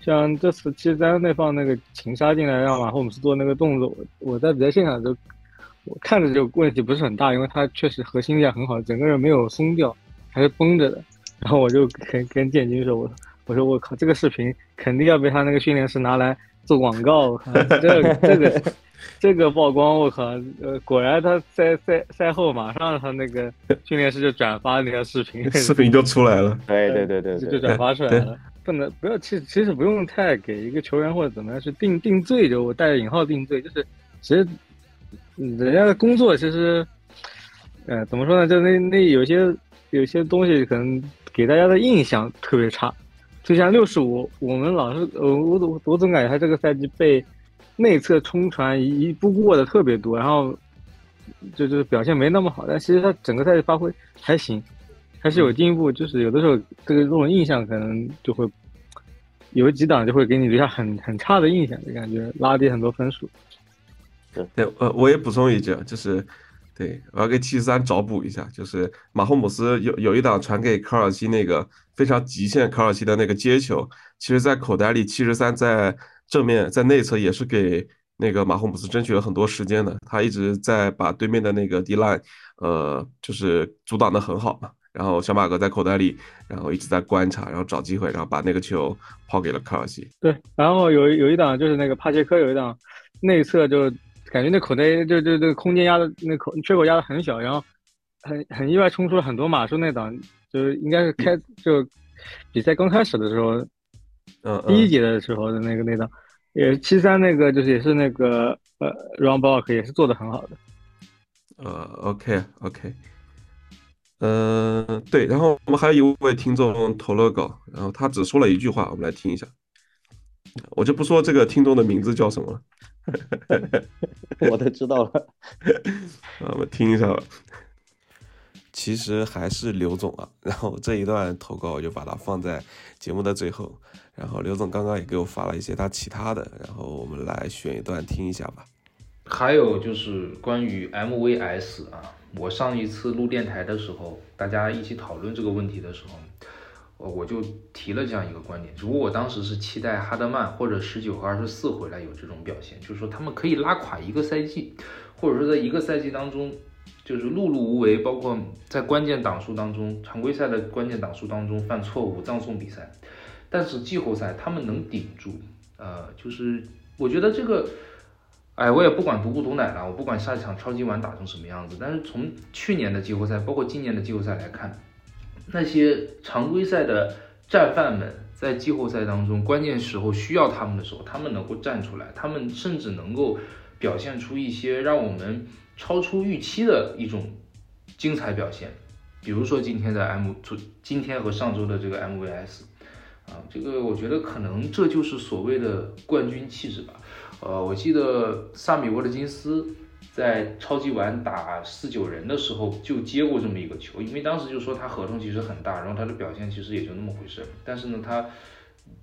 像这次七三那放那个擒杀进来让马霍姆斯做那个动作，我我在比赛现场就我看着就问题不是很大，因为他确实核心力量很好，整个人没有松掉，还是绷着的。然后我就跟跟建军说，我我说我靠，这个视频肯定要被他那个训练师拿来做广告，这这个。这个曝光，我靠！呃，果然他赛赛赛后马上他那个 训练师就转发那条视频，
视频就出来了。
对对对对，
就转发出来了。不能不要，其实其实不用太给一个球员或者怎么样去定定罪，就我带着引号定罪，就是其实人家的工作其实，呃，怎么说呢？就那那有些有些东西可能给大家的印象特别差，就像六十五，我们老是呃，我我我总感觉他这个赛季被内侧冲传一一步过的特别多，然后就就是表现没那么好，但其实他整个赛季发挥还行，还是有进步，就是有的时候这个这种印象可能就会有几档就会给你留下很很差的印象，就感觉拉低很多分数。
对，呃，我也补充一句，就是，对，我要给七十三找补一下，就是马霍姆斯有有一档传给科尔西那个非常极限科尔西的那个接球，其实在口袋里，七十三在正面在内侧也是给那个马霍姆斯争取了很多时间的，他一直在把对面的那个 D line，呃，就是阻挡的很好嘛。然后小马哥在口袋里，然后一直在观察，然后找机会，然后把那个球抛给了科尔西。
对，然后有有一档就是那个帕切科有一档内侧就。感觉那口袋就就这个空间压的那口缺口压的很小，然后很很意外冲出了很多码数。那档就是应该是开就比赛刚开始的时候，
嗯，
第一节的时候的那个那档，也七三那个就是也是那个呃 run block 也是做的很好的。
呃，OK OK，嗯、呃，对，然后我们还有一位听众投了稿，然后他只说了一句话，我们来听一下。我就不说这个听众的名字叫什么了。
我都知道了，
我们听一下吧。
其实还是刘总啊，然后这一段投稿我就把它放在节目的最后。然后刘总刚刚也给我发了一些他其他的，然后我们来选一段听一下吧。
还有就是关于 MVS 啊，我上一次录电台的时候，大家一起讨论这个问题的时候。我就提了这样一个观点，如果我当时是期待哈德曼或者十九和二十四回来有这种表现，就是说他们可以拉垮一个赛季，或者说在一个赛季当中就是碌碌无为，包括在关键档数当中，常规赛的关键档数当中犯错误葬送比赛，但是季后赛他们能顶住，呃，就是我觉得这个，哎，我也不管毒不毒奶了，我不管下一场超级碗打成什么样子，但是从去年的季后赛，包括今年的季后赛来看。那些常规赛的战犯们，在季后赛当中关键时候需要他们的时候，他们能够站出来，他们甚至能够表现出一些让我们超出预期的一种精彩表现。比如说今天的 M，今天和上周的这个 MVS，啊，这个我觉得可能这就是所谓的冠军气质吧。呃，我记得萨米沃德金斯。在超级碗打四九人的时候就接过这么一个球，因为当时就说他合同其实很大，然后他的表现其实也就那么回事。但是呢，他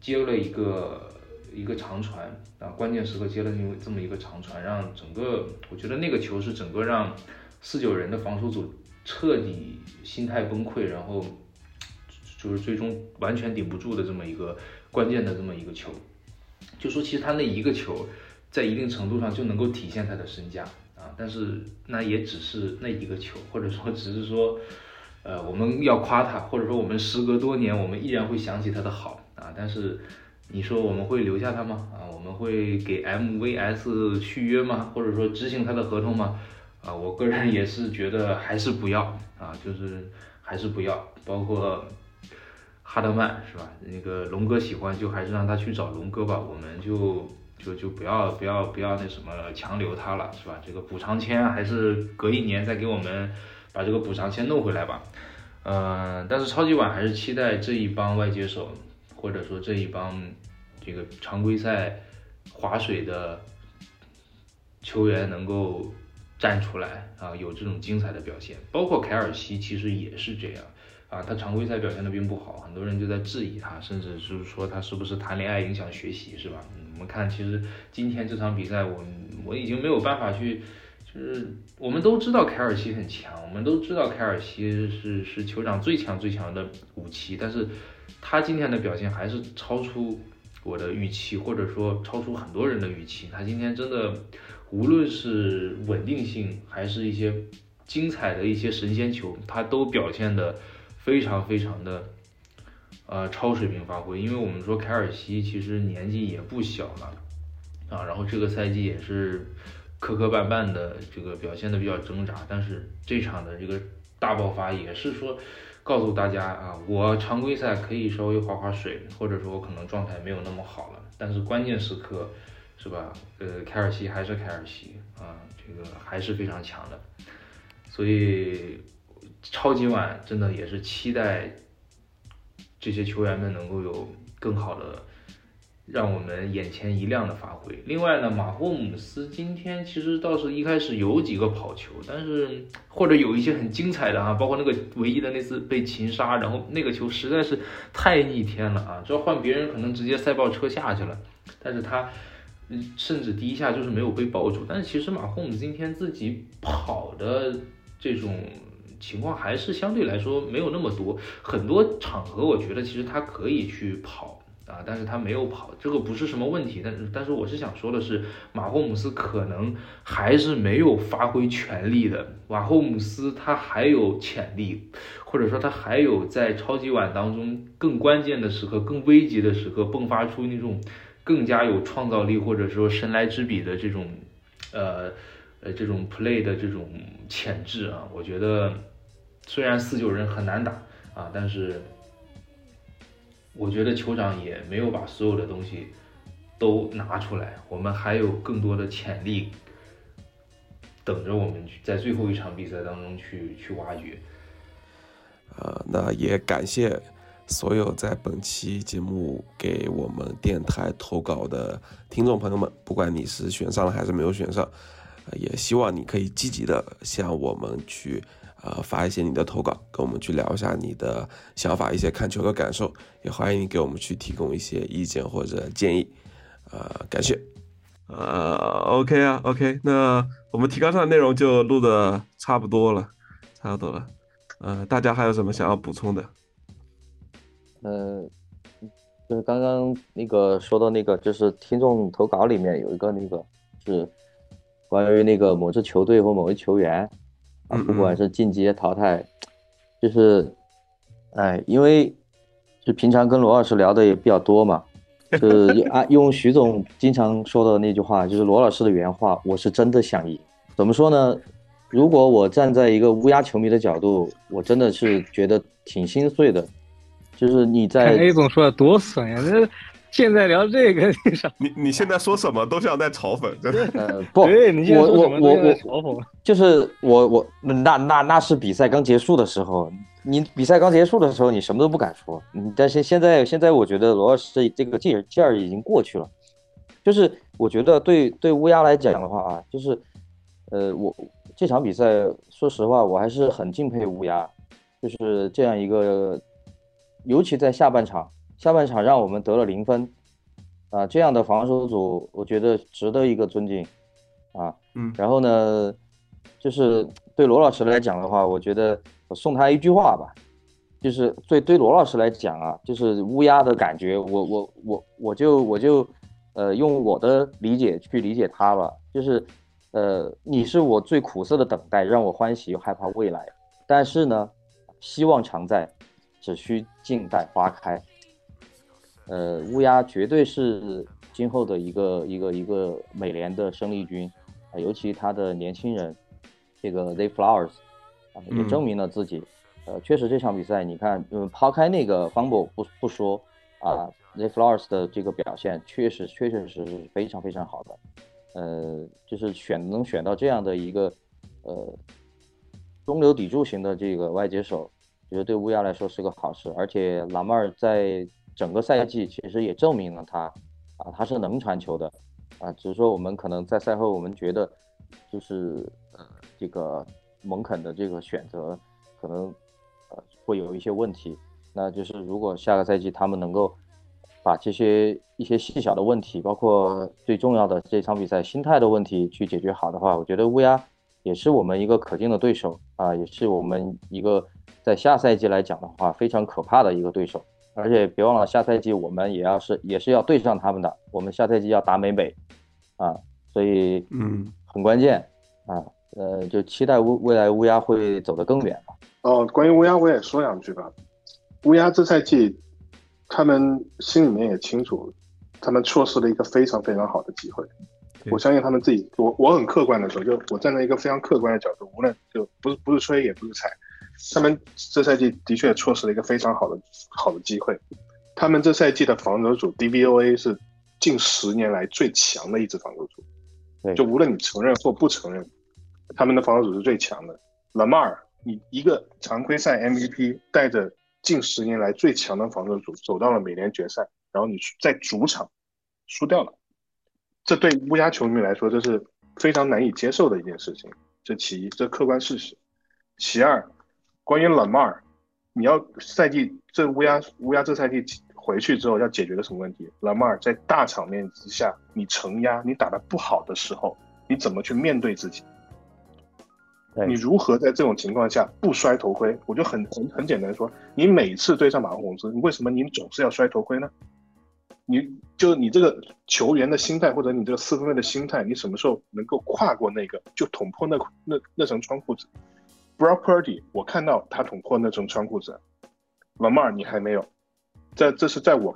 接了一个一个长传啊，关键时刻接了因为这么一个长传，让整个我觉得那个球是整个让四九人的防守组彻底心态崩溃，然后就是最终完全顶不住的这么一个关键的这么一个球。就说其实他那一个球在一定程度上就能够体现他的身价啊。但是那也只是那一个球，或者说只是说，呃，我们要夸他，或者说我们时隔多年，我们依然会想起他的好啊。但是你说我们会留下他吗？啊，我们会给 MVS 续约吗？或者说执行他的合同吗？啊，我个人也是觉得还是不要啊，就是还是不要。包括哈德曼是吧？那个龙哥喜欢，就还是让他去找龙哥吧。我们就。就就不要不要不要那什么强留他了，是吧？这个补偿签还是隔一年再给我们把这个补偿签弄回来吧。嗯，但是超级碗还是期待这一帮外接手，或者说这一帮这个常规赛划水的球员能够站出来啊，有这种精彩的表现。包括凯尔西其实也是这样啊，他常规赛表现的并不好，很多人就在质疑他，甚至是说他是不是谈恋爱影响学习，是吧？我们看，其实今天这场比赛，我我已经没有办法去，就是我们都知道凯尔西很强，我们都知道凯尔西是是酋长最强最强的武器，但是他今天的表现还是超出我的预期，或者说超出很多人的预期。他今天真的，无论是稳定性，还是一些精彩的一些神仙球，他都表现的非常非常的。呃，超水平发挥，因为我们说凯尔西其实年纪也不小了，啊，然后这个赛季也是磕磕绊绊的，这个表现的比较挣扎，但是这场的这个大爆发也是说告诉大家啊，我常规赛可以稍微划划水，或者说我可能状态没有那么好了，但是关键时刻是吧？呃，凯尔西还是凯尔西啊，这个还是非常强的，所以超级碗真的也是期待这些球员们能够有更好的。让我们眼前一亮的发挥。另外呢，马霍姆斯今天其实倒是一开始有几个跑球，但是或者有一些很精彩的啊，包括那个唯一的那次被擒杀，然后那个球实在是太逆天了啊！这要换别人可能直接赛爆车下去了，但是他甚至第一下就是没有被抱住。但是其实马霍姆斯今天自己跑的这种情况还是相对来说没有那么多，很多场合我觉得其实他可以去跑。啊，但是他没有跑，这个不是什么问题。但是，但是我是想说的是，马霍姆斯可能还是没有发挥全力的。马霍姆斯他还有潜力，或者说他还有在超级碗当中更关键的时刻、更危急的时刻迸发出那种更加有创造力，或者说神来之笔的这种，呃呃这种 play 的这种潜质啊。我觉得虽然四九人很难打啊，但是。我觉得酋长也没有把所有的东西都拿出来，我们还有更多的潜力等着我们去在最后一场比赛当中去去挖掘。
呃，那也感谢所有在本期节目给我们电台投稿的听众朋友们，不管你是选上了还是没有选上，也希望你可以积极的向我们去。呃，发一些你的投稿，跟我们去聊一下你的想法，一些看球的感受，也欢迎你给我们去提供一些意见或者建议。呃，感谢。
呃，OK 啊，OK，那我们提纲上的内容就录的差不多了，差不多了。呃，大家还有什么想要补充的？
呃，就是刚刚那个说到那个，就是听众投稿里面有一个那个是关于那个某支球队或某位球员。啊，不管是晋级淘汰，就是，哎，因为就平常跟罗老师聊的也比较多嘛，是 啊，用徐总经常说的那句话，就是罗老师的原话，我是真的想赢。怎么说呢？如果我站在一个乌鸦球迷的角度，我真的是觉得挺心碎的。就是你在
A 总说的多损呀，这。现在聊这个，你啥？
你你现在说什么都像在嘲讽，真的。
呃，不，我我我我嘲讽，就是我我那那那是比赛刚结束的时候，你比赛刚结束的时候，你什么都不敢说。嗯，但是现在现在我觉得罗老师这个劲儿劲儿已经过去了。就是我觉得对对乌鸦来讲的话啊，就是呃，我这场比赛说实话我还是很敬佩乌鸦，就是这样一个，尤其在下半场。下半场让我们得了零分，啊，这样的防守组我觉得值得一个尊敬，啊，
嗯，
然后呢，就是对罗老师来讲的话，我觉得我送他一句话吧，就是对对罗老师来讲啊，就是乌鸦的感觉，我我我我就我就呃用我的理解去理解他吧，就是呃你是我最苦涩的等待，让我欢喜又害怕未来，但是呢，希望常在，只需静待花开。呃，乌鸦绝对是今后的一个一个一个美联的生力军啊，尤其他的年轻人，这个 The Flowers 啊，也证明了自己。呃，确实这场比赛，你看，嗯，抛开那个 Fumble 不不说啊，The Flowers 的这个表现确实确确实实是非常非常好的。呃，就是选能选到这样的一个呃中流砥柱型的这个外接手，觉得对乌鸦来说是个好事，而且拉曼尔在。整个赛季其实也证明了他，啊，他是能传球的，啊，只是说我们可能在赛后我们觉得，就是呃这个蒙肯的这个选择可能呃会有一些问题，那就是如果下个赛季他们能够把这些一些细小的问题，包括最重要的这场比赛心态的问题去解决好的话，我觉得乌鸦也是我们一个可敬的对手啊，也是我们一个在下赛季来讲的话非常可怕的一个对手。而且别忘了，下赛季我们也要是也是要对上他们的。我们下赛季要打美美，啊，所以
嗯，
很关键啊。呃，就期待乌未来乌鸦会走得更远吧。
哦，关于乌鸦我也说两句吧。乌鸦这赛季，他们心里面也清楚，他们错失了一个非常非常好的机会。我相信他们自己，我我很客观的说，就我站在一个非常客观的角度，无论就不是不是吹也不是踩。他们这赛季的确错失了一个非常好的好的机会。他们这赛季的防守组 DVOA 是近十年来最强的一支防守组。
对，
就无论你承认或不承认，他们的防守组是最强的。拉马尔，你一个常规赛 MVP 带着近十年来最强的防守组走到了美联决赛，然后你在主场输掉了，这对乌鸦球迷来说这是非常难以接受的一件事情。这其一，这客观事实。其二，关于拉马尔，你要赛季这乌鸦乌鸦这赛季回去之后要解决的什么问题？拉马尔在大场面之下，你承压，你打得不好的时候，你怎么去面对自己？你如何在这种情况下不摔头盔？我就很很很简单说，你每次对上马洪斯，你为什么你总是要摔头盔呢？你就你这个球员的心态，或者你这个四分卫的心态，你什么时候能够跨过那个，就捅破那那那层窗户纸？Brock Purdy，我看到他捅破那层窗户纸，老马尔你还没有，在这是在我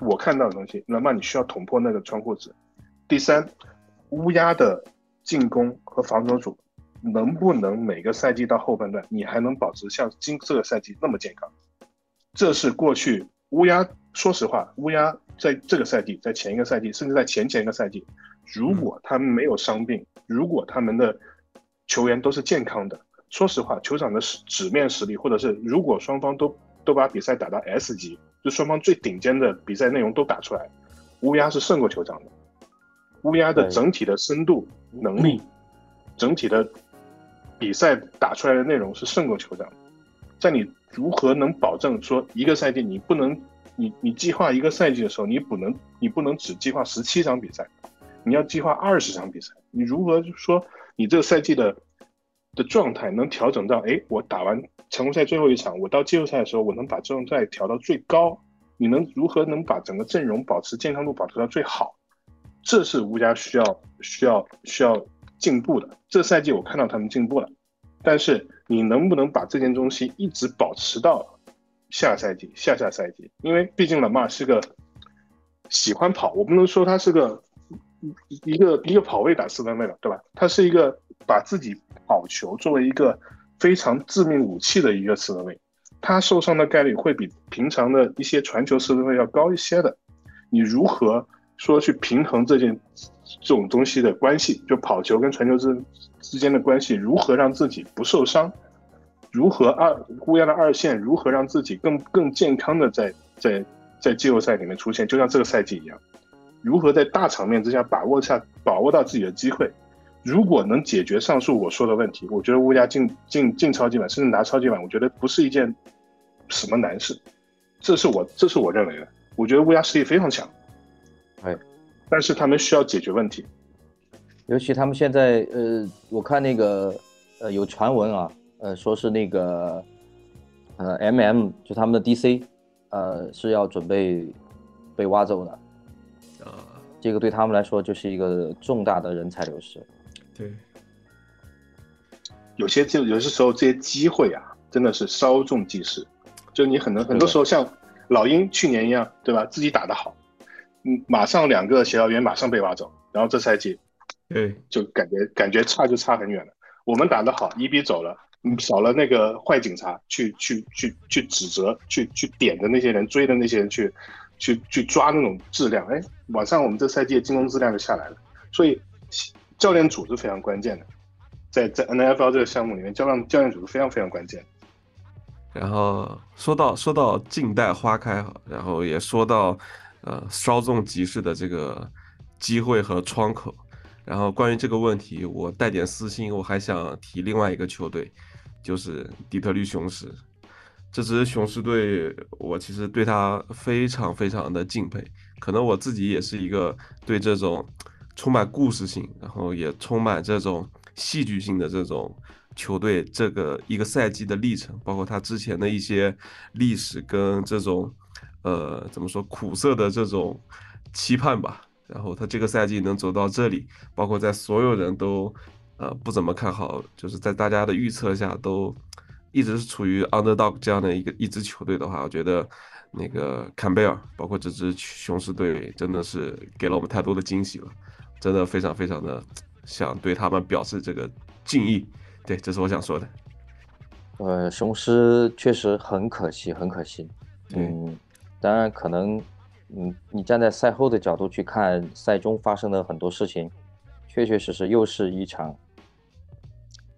我看到的东西，老马尔你需要捅破那个窗户纸。第三，乌鸦的进攻和防守组。能不能每个赛季到后半段，你还能保持像今这个赛季那么健康？这是过去乌鸦，说实话，乌鸦在这个赛季，在前一个赛季，甚至在前前一个赛季，如果他们没有伤病，如果他们的球员都是健康的，说实话，酋长的纸面实力，或者是如果双方都都把比赛打到 S 级，就双方最顶尖的比赛内容都打出来，乌鸦是胜过酋长的。乌鸦的整体的深度能力，整体的。比赛打出来的内容是胜过酋长，在你如何能保证说一个赛季你不能，你你计划一个赛季的时候，你不能你不能只计划十七场比赛，你要计划二十场比赛。你如何说你这个赛季的的状态能调整到，哎，我打完常规赛最后一场，我到季后赛的时候，我能把状态调到最高？你能如何能把整个阵容保持健康度保持到最好？这是乌家需要需要需要。进步的，这赛季我看到他们进步了，但是你能不能把这件东西一直保持到下赛季、下下赛季？因为毕竟老马是个喜欢跑，我不能说他是个一个一个跑位打四分位了，对吧？他是一个把自己跑球作为一个非常致命武器的一个四分卫，他受伤的概率会比平常的一些传球四分卫要高一些的。你如何说去平衡这件？这种东西的关系，就跑球跟传球之之间的关系，如何让自己不受伤？如何二乌鸦的二线如何让自己更更健康的在在在季后赛里面出现？就像这个赛季一样，如何在大场面之下把握下把握到自己的机会？如果能解决上述我说的问题，我觉得乌鸦进进进超级碗，甚至拿超级碗，我觉得不是一件什么难事。这是我这是我认为的。我觉得乌鸦实力非常强。
哎。
但是他们需要解决问题，
尤其他们现在，呃，我看那个，呃，有传闻啊，呃，说是那个，呃，M M 就他们的 D C，呃，是要准备被挖走的，
啊，
这个对他们来说就是一个重大的人才流失。
对，
有些就有些时候这些机会啊，真的是稍纵即逝，就你很多很多时候像老鹰去年一样，对吧？自己打得好。嗯，马上两个协调员马上被挖走，然后这赛季，
对，
就感觉感觉差就差很远了。我们打得好，一比走了，少了那个坏警察去去去去指责、去去点的那些人，追的那些人去去去抓那种质量。哎，晚上我们这赛季的进攻质量就下来了。所以教练组是非常关键的，在在 N F L 这个项目里面，教练教练组是非常非常关键。
然后说到说到静待花开哈，然后也说到。呃，稍纵即逝的这个机会和窗口，然后关于这个问题，我带点私心，我还想提另外一个球队，就是底特律雄狮。这支雄狮队，我其实对他非常非常的敬佩。可能我自己也是一个对这种充满故事性，然后也充满这种戏剧性的这种球队，这个一个赛季的历程，包括他之前的一些历史跟这种。呃，怎么说苦涩的这种期盼吧。然后他这个赛季能走到这里，包括在所有人都呃不怎么看好，就是在大家的预测下都一直是处于 underdog 这样的一个一支球队的话，我觉得那个坎贝尔，包括这支雄狮队，真的是给了我们太多的惊喜了，真的非常非常的想对他们表示这个敬意。对，这是我想说的。
呃，雄狮确实很可惜，很可惜。嗯。当然，可能嗯，你站在赛后的角度去看赛中发生的很多事情，确确实实又是一场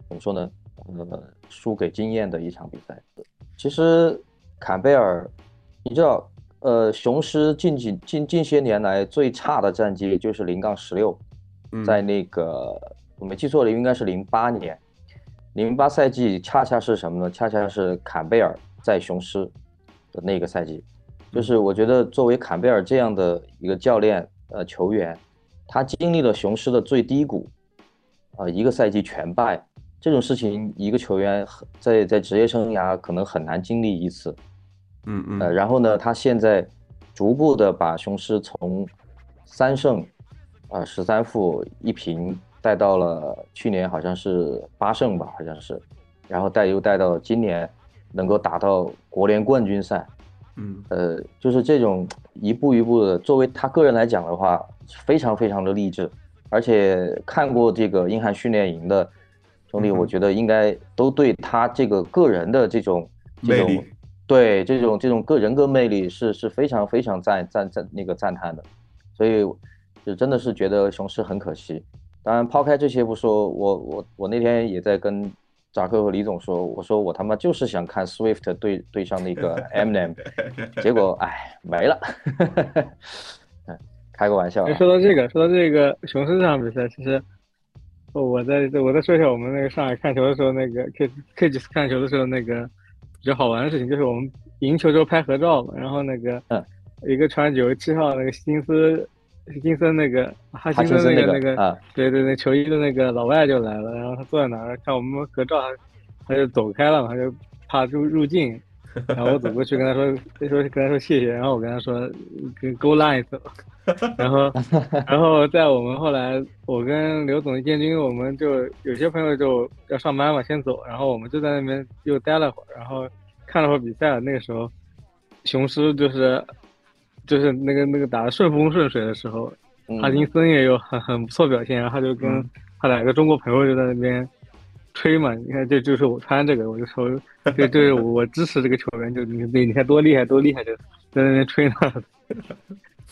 怎么说呢？呃，输给经验的一场比赛。其实坎贝尔，你知道，呃，雄狮近几近近些年来最差的战绩就是零杠十六，在那个我没记错的应该是零八年，零八赛季恰恰是什么呢？恰恰是坎贝尔在雄狮的那个赛季。就是我觉得作为坎贝尔这样的一个教练，呃，球员，他经历了雄狮的最低谷，啊，一个赛季全败。这种事情，一个球员在在职业生涯可能很难经历一次，
嗯嗯，
呃，然后呢，他现在逐步的把雄狮从三胜，啊十三负一平带到了去年好像是八胜吧，好像是，然后带又带到今年能够打到国联冠军赛，
嗯，
呃，就是这种一步一步的，作为他个人来讲的话，非常非常的励志，而且看过这个英汉训练营的。兄弟，我觉得应该都对他这个个人的这种这种，对这种这种个人格魅力是是非常非常赞赞赞那个赞叹的，所以就真的是觉得雄狮很可惜。当然抛开这些不说，我我我那天也在跟扎克和李总说，我说我他妈就是想看 Swift 对对上那个 Eminem，结果哎没了，开个玩笑。
说到这个，说到这个雄狮这场比赛，其实。我在我再说一下我们那个上海看球的时候，那个 K K G 看球的时候那个比较好玩的事情，就是我们赢球之后拍合照嘛。然后那个一个穿九十七号那个金斯金森那个哈金森那个那个对对对球衣的那个老外就来了，然后他坐在那儿看我们合照，他就走开了嘛，他就怕入入境。然后我走过去跟他说，说跟他说谢谢，然后我跟他说跟 Go Line 走。然后，然后在我们后来，我跟刘总建军，我们就有些朋友就要上班嘛，先走。然后我们就在那边又待了会儿，然后看了会儿比赛。那个时候，雄狮就是就是那个那个打的顺风顺水的时候，哈金森也有很很不错表现。然后他就跟他两个中国朋友就在那边吹嘛，你看这就是我穿这个，我就说这这是我支持这个球员，就你你看多厉害多厉害，就在那边吹呢。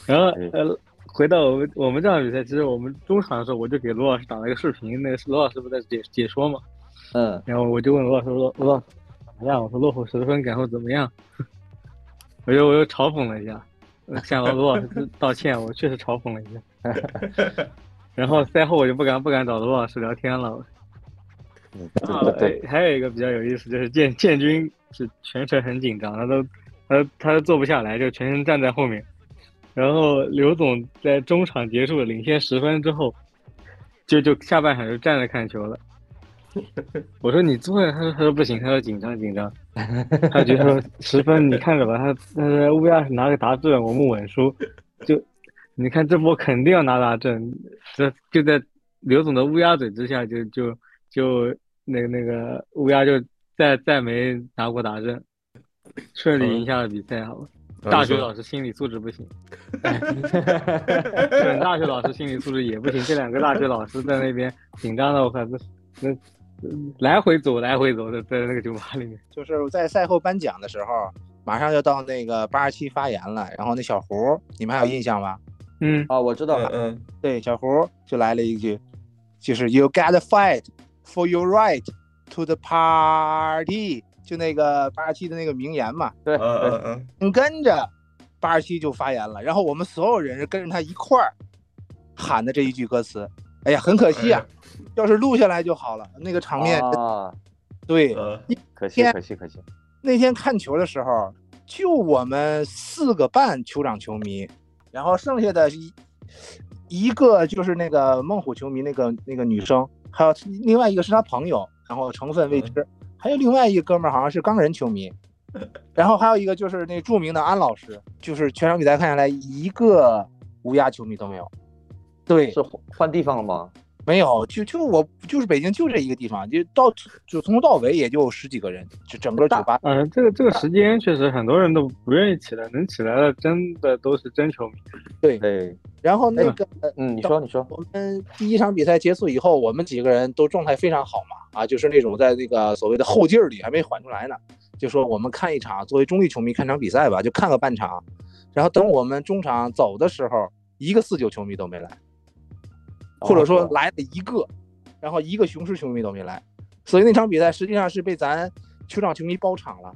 然后呃，回到我们我们这场比赛，其实我们中场的时候，我就给罗老师打了一个视频，那个是罗老师不在解解说嘛，
嗯，
然后我就问罗老师罗罗老师怎么样？我说落后十分，感受怎么样？我又我又嘲讽了一下，向罗老师道歉，我确实嘲讽了一下。然后赛后我就不敢不敢找罗老师聊天了。
啊，对，
还有一个比较有意思，就是建建军是全程很紧张，他都他他坐不下来，就全程站在后面。然后刘总在中场结束领先十分之后，就就下半场就站着看球了。我说你坐下，他说他说不行，他说紧张紧张。他觉得说 十分你看着吧，他他说乌鸦是拿个达阵，我们稳输。就你看这波肯定要拿达阵，这就在刘总的乌鸦嘴之下，就就就那个那个乌鸦就再再没拿过达阵，顺利赢下了比赛，好吧。大学老师心理素质不行，本大学老师心理素质也不行。这两个大学老师在那边紧张的，我靠，那那来回走，来回走的，在那个酒吧里面。
就是在赛后颁奖的时候，马上就到那个八十七发言了，然后那小胡，你们还有印象吗？
嗯，
哦，我知道了，
嗯，对，小胡就来了一句，就是 You gotta fight for your right to the party。就那个八十七的那个名言嘛，
对，
嗯嗯
嗯，跟着八十七就发言了，然后我们所有人是跟着他一块儿喊的这一句歌词。哎呀，很可惜啊，要是录下来就好了，那个场面。
啊，
对，
可惜可惜可惜。
那天看球的时候，就我们四个半酋长球迷，然后剩下的一一个就是那个孟虎球迷，那个那个女生，还有另外一个是他朋友，然后成分未知。还有另外一个哥们儿，好像是钢人球迷，然后还有一个就是那著名的安老师，就是全场比赛看下来一个乌鸦球迷都没有。对，
是换地方了吗？
没有，就就我就是北京就这一个地方，就到就从头到尾也就十几个人，就整个酒吧。
嗯，这个这个时间确实很多人都不愿意起来，能起来的真的都是真球迷。
对
对。
然后那个，
嗯，你说你说，
我们第一场比赛结束以后，我们几个人都状态非常好嘛，啊，就是那种在那个所谓的后劲儿里还没缓出来呢，就说我们看一场，作为中立球迷看场比赛吧，就看个半场。然后等我们中场走的时候，一个四九球迷都没来，或者说来了一个，然后一个雄狮球迷都没来，所以那场比赛实际上是被咱球场球迷包场了。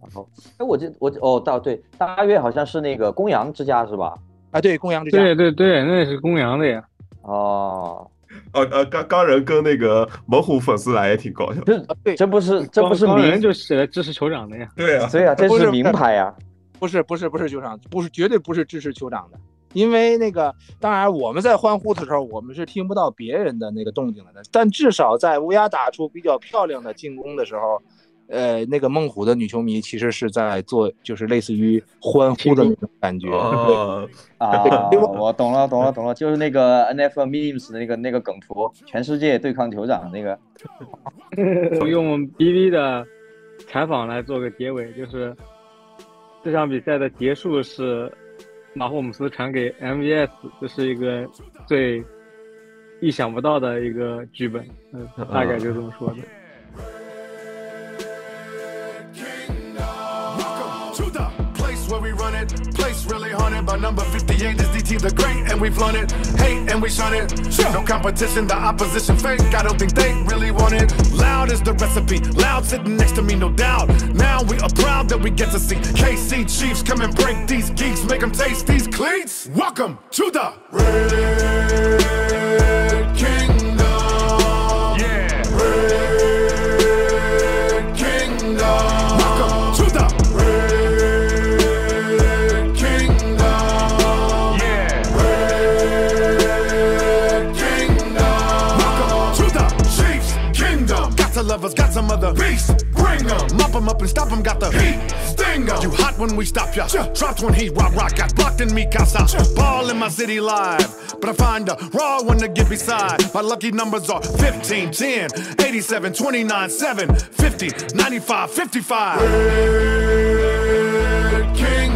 然后，哎，我这我哦，大对，大约好像是那个公羊之家是吧？
啊，对，公羊之家。
对对对，那是公羊的呀。
哦，
呃呃，刚刚人跟那个猛虎粉丝来也挺搞笑。
这
对，
这不是这不是
名人就是来支持酋长的呀。
对啊，
对啊，这是名牌呀。
不是不是不是酋长，不是绝对不是支持酋长的，因为那个当然我们在欢呼的时候，我们是听不到别人的那个动静的，但至少在乌鸦打出比较漂亮的进攻的时候，呃，那个孟虎的女球迷其实是在做，就是类似于欢呼的那种感觉。
哦
啊，我懂了懂了懂了，就是那个 NFL memes 的那个那个梗图，全世界对抗酋长那个。
用 BB 的采访来做个结尾，就是这场比赛的结束是马霍姆斯传给 MVS，这是一个最意想不到的一个剧本，嗯，大概就这么说的。
to the place where we run it. Place really haunted by number 58 is DT the Great, and we flaunt it. Hate and we shun it. No competition, the opposition fake. I don't think they really want it. Loud is the recipe. Loud sitting next to me, no doubt. Now we are proud that we get to see KC Chiefs come and break these geeks, make them taste these cleats. Welcome to the Red some other beast. Bring 'em. Mop 'em up and stop 'em, got the heat. Sting 'em. You hot when we stop ya. Dropped when he rock rock. Got blocked in me casa. Ball in my city live. But I find a raw one to get beside. My lucky numbers are 15, 10, 87, 29, 7, 50, 95, 55. Red Kingdom.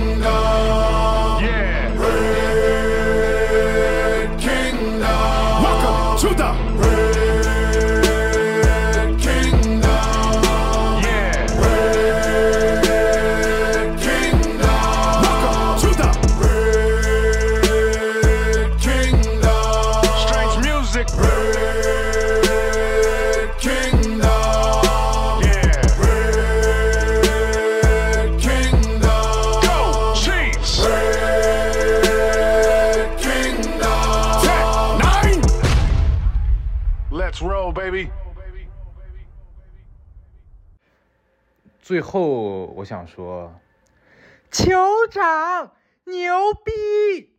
最后，我想说，
酋长牛逼！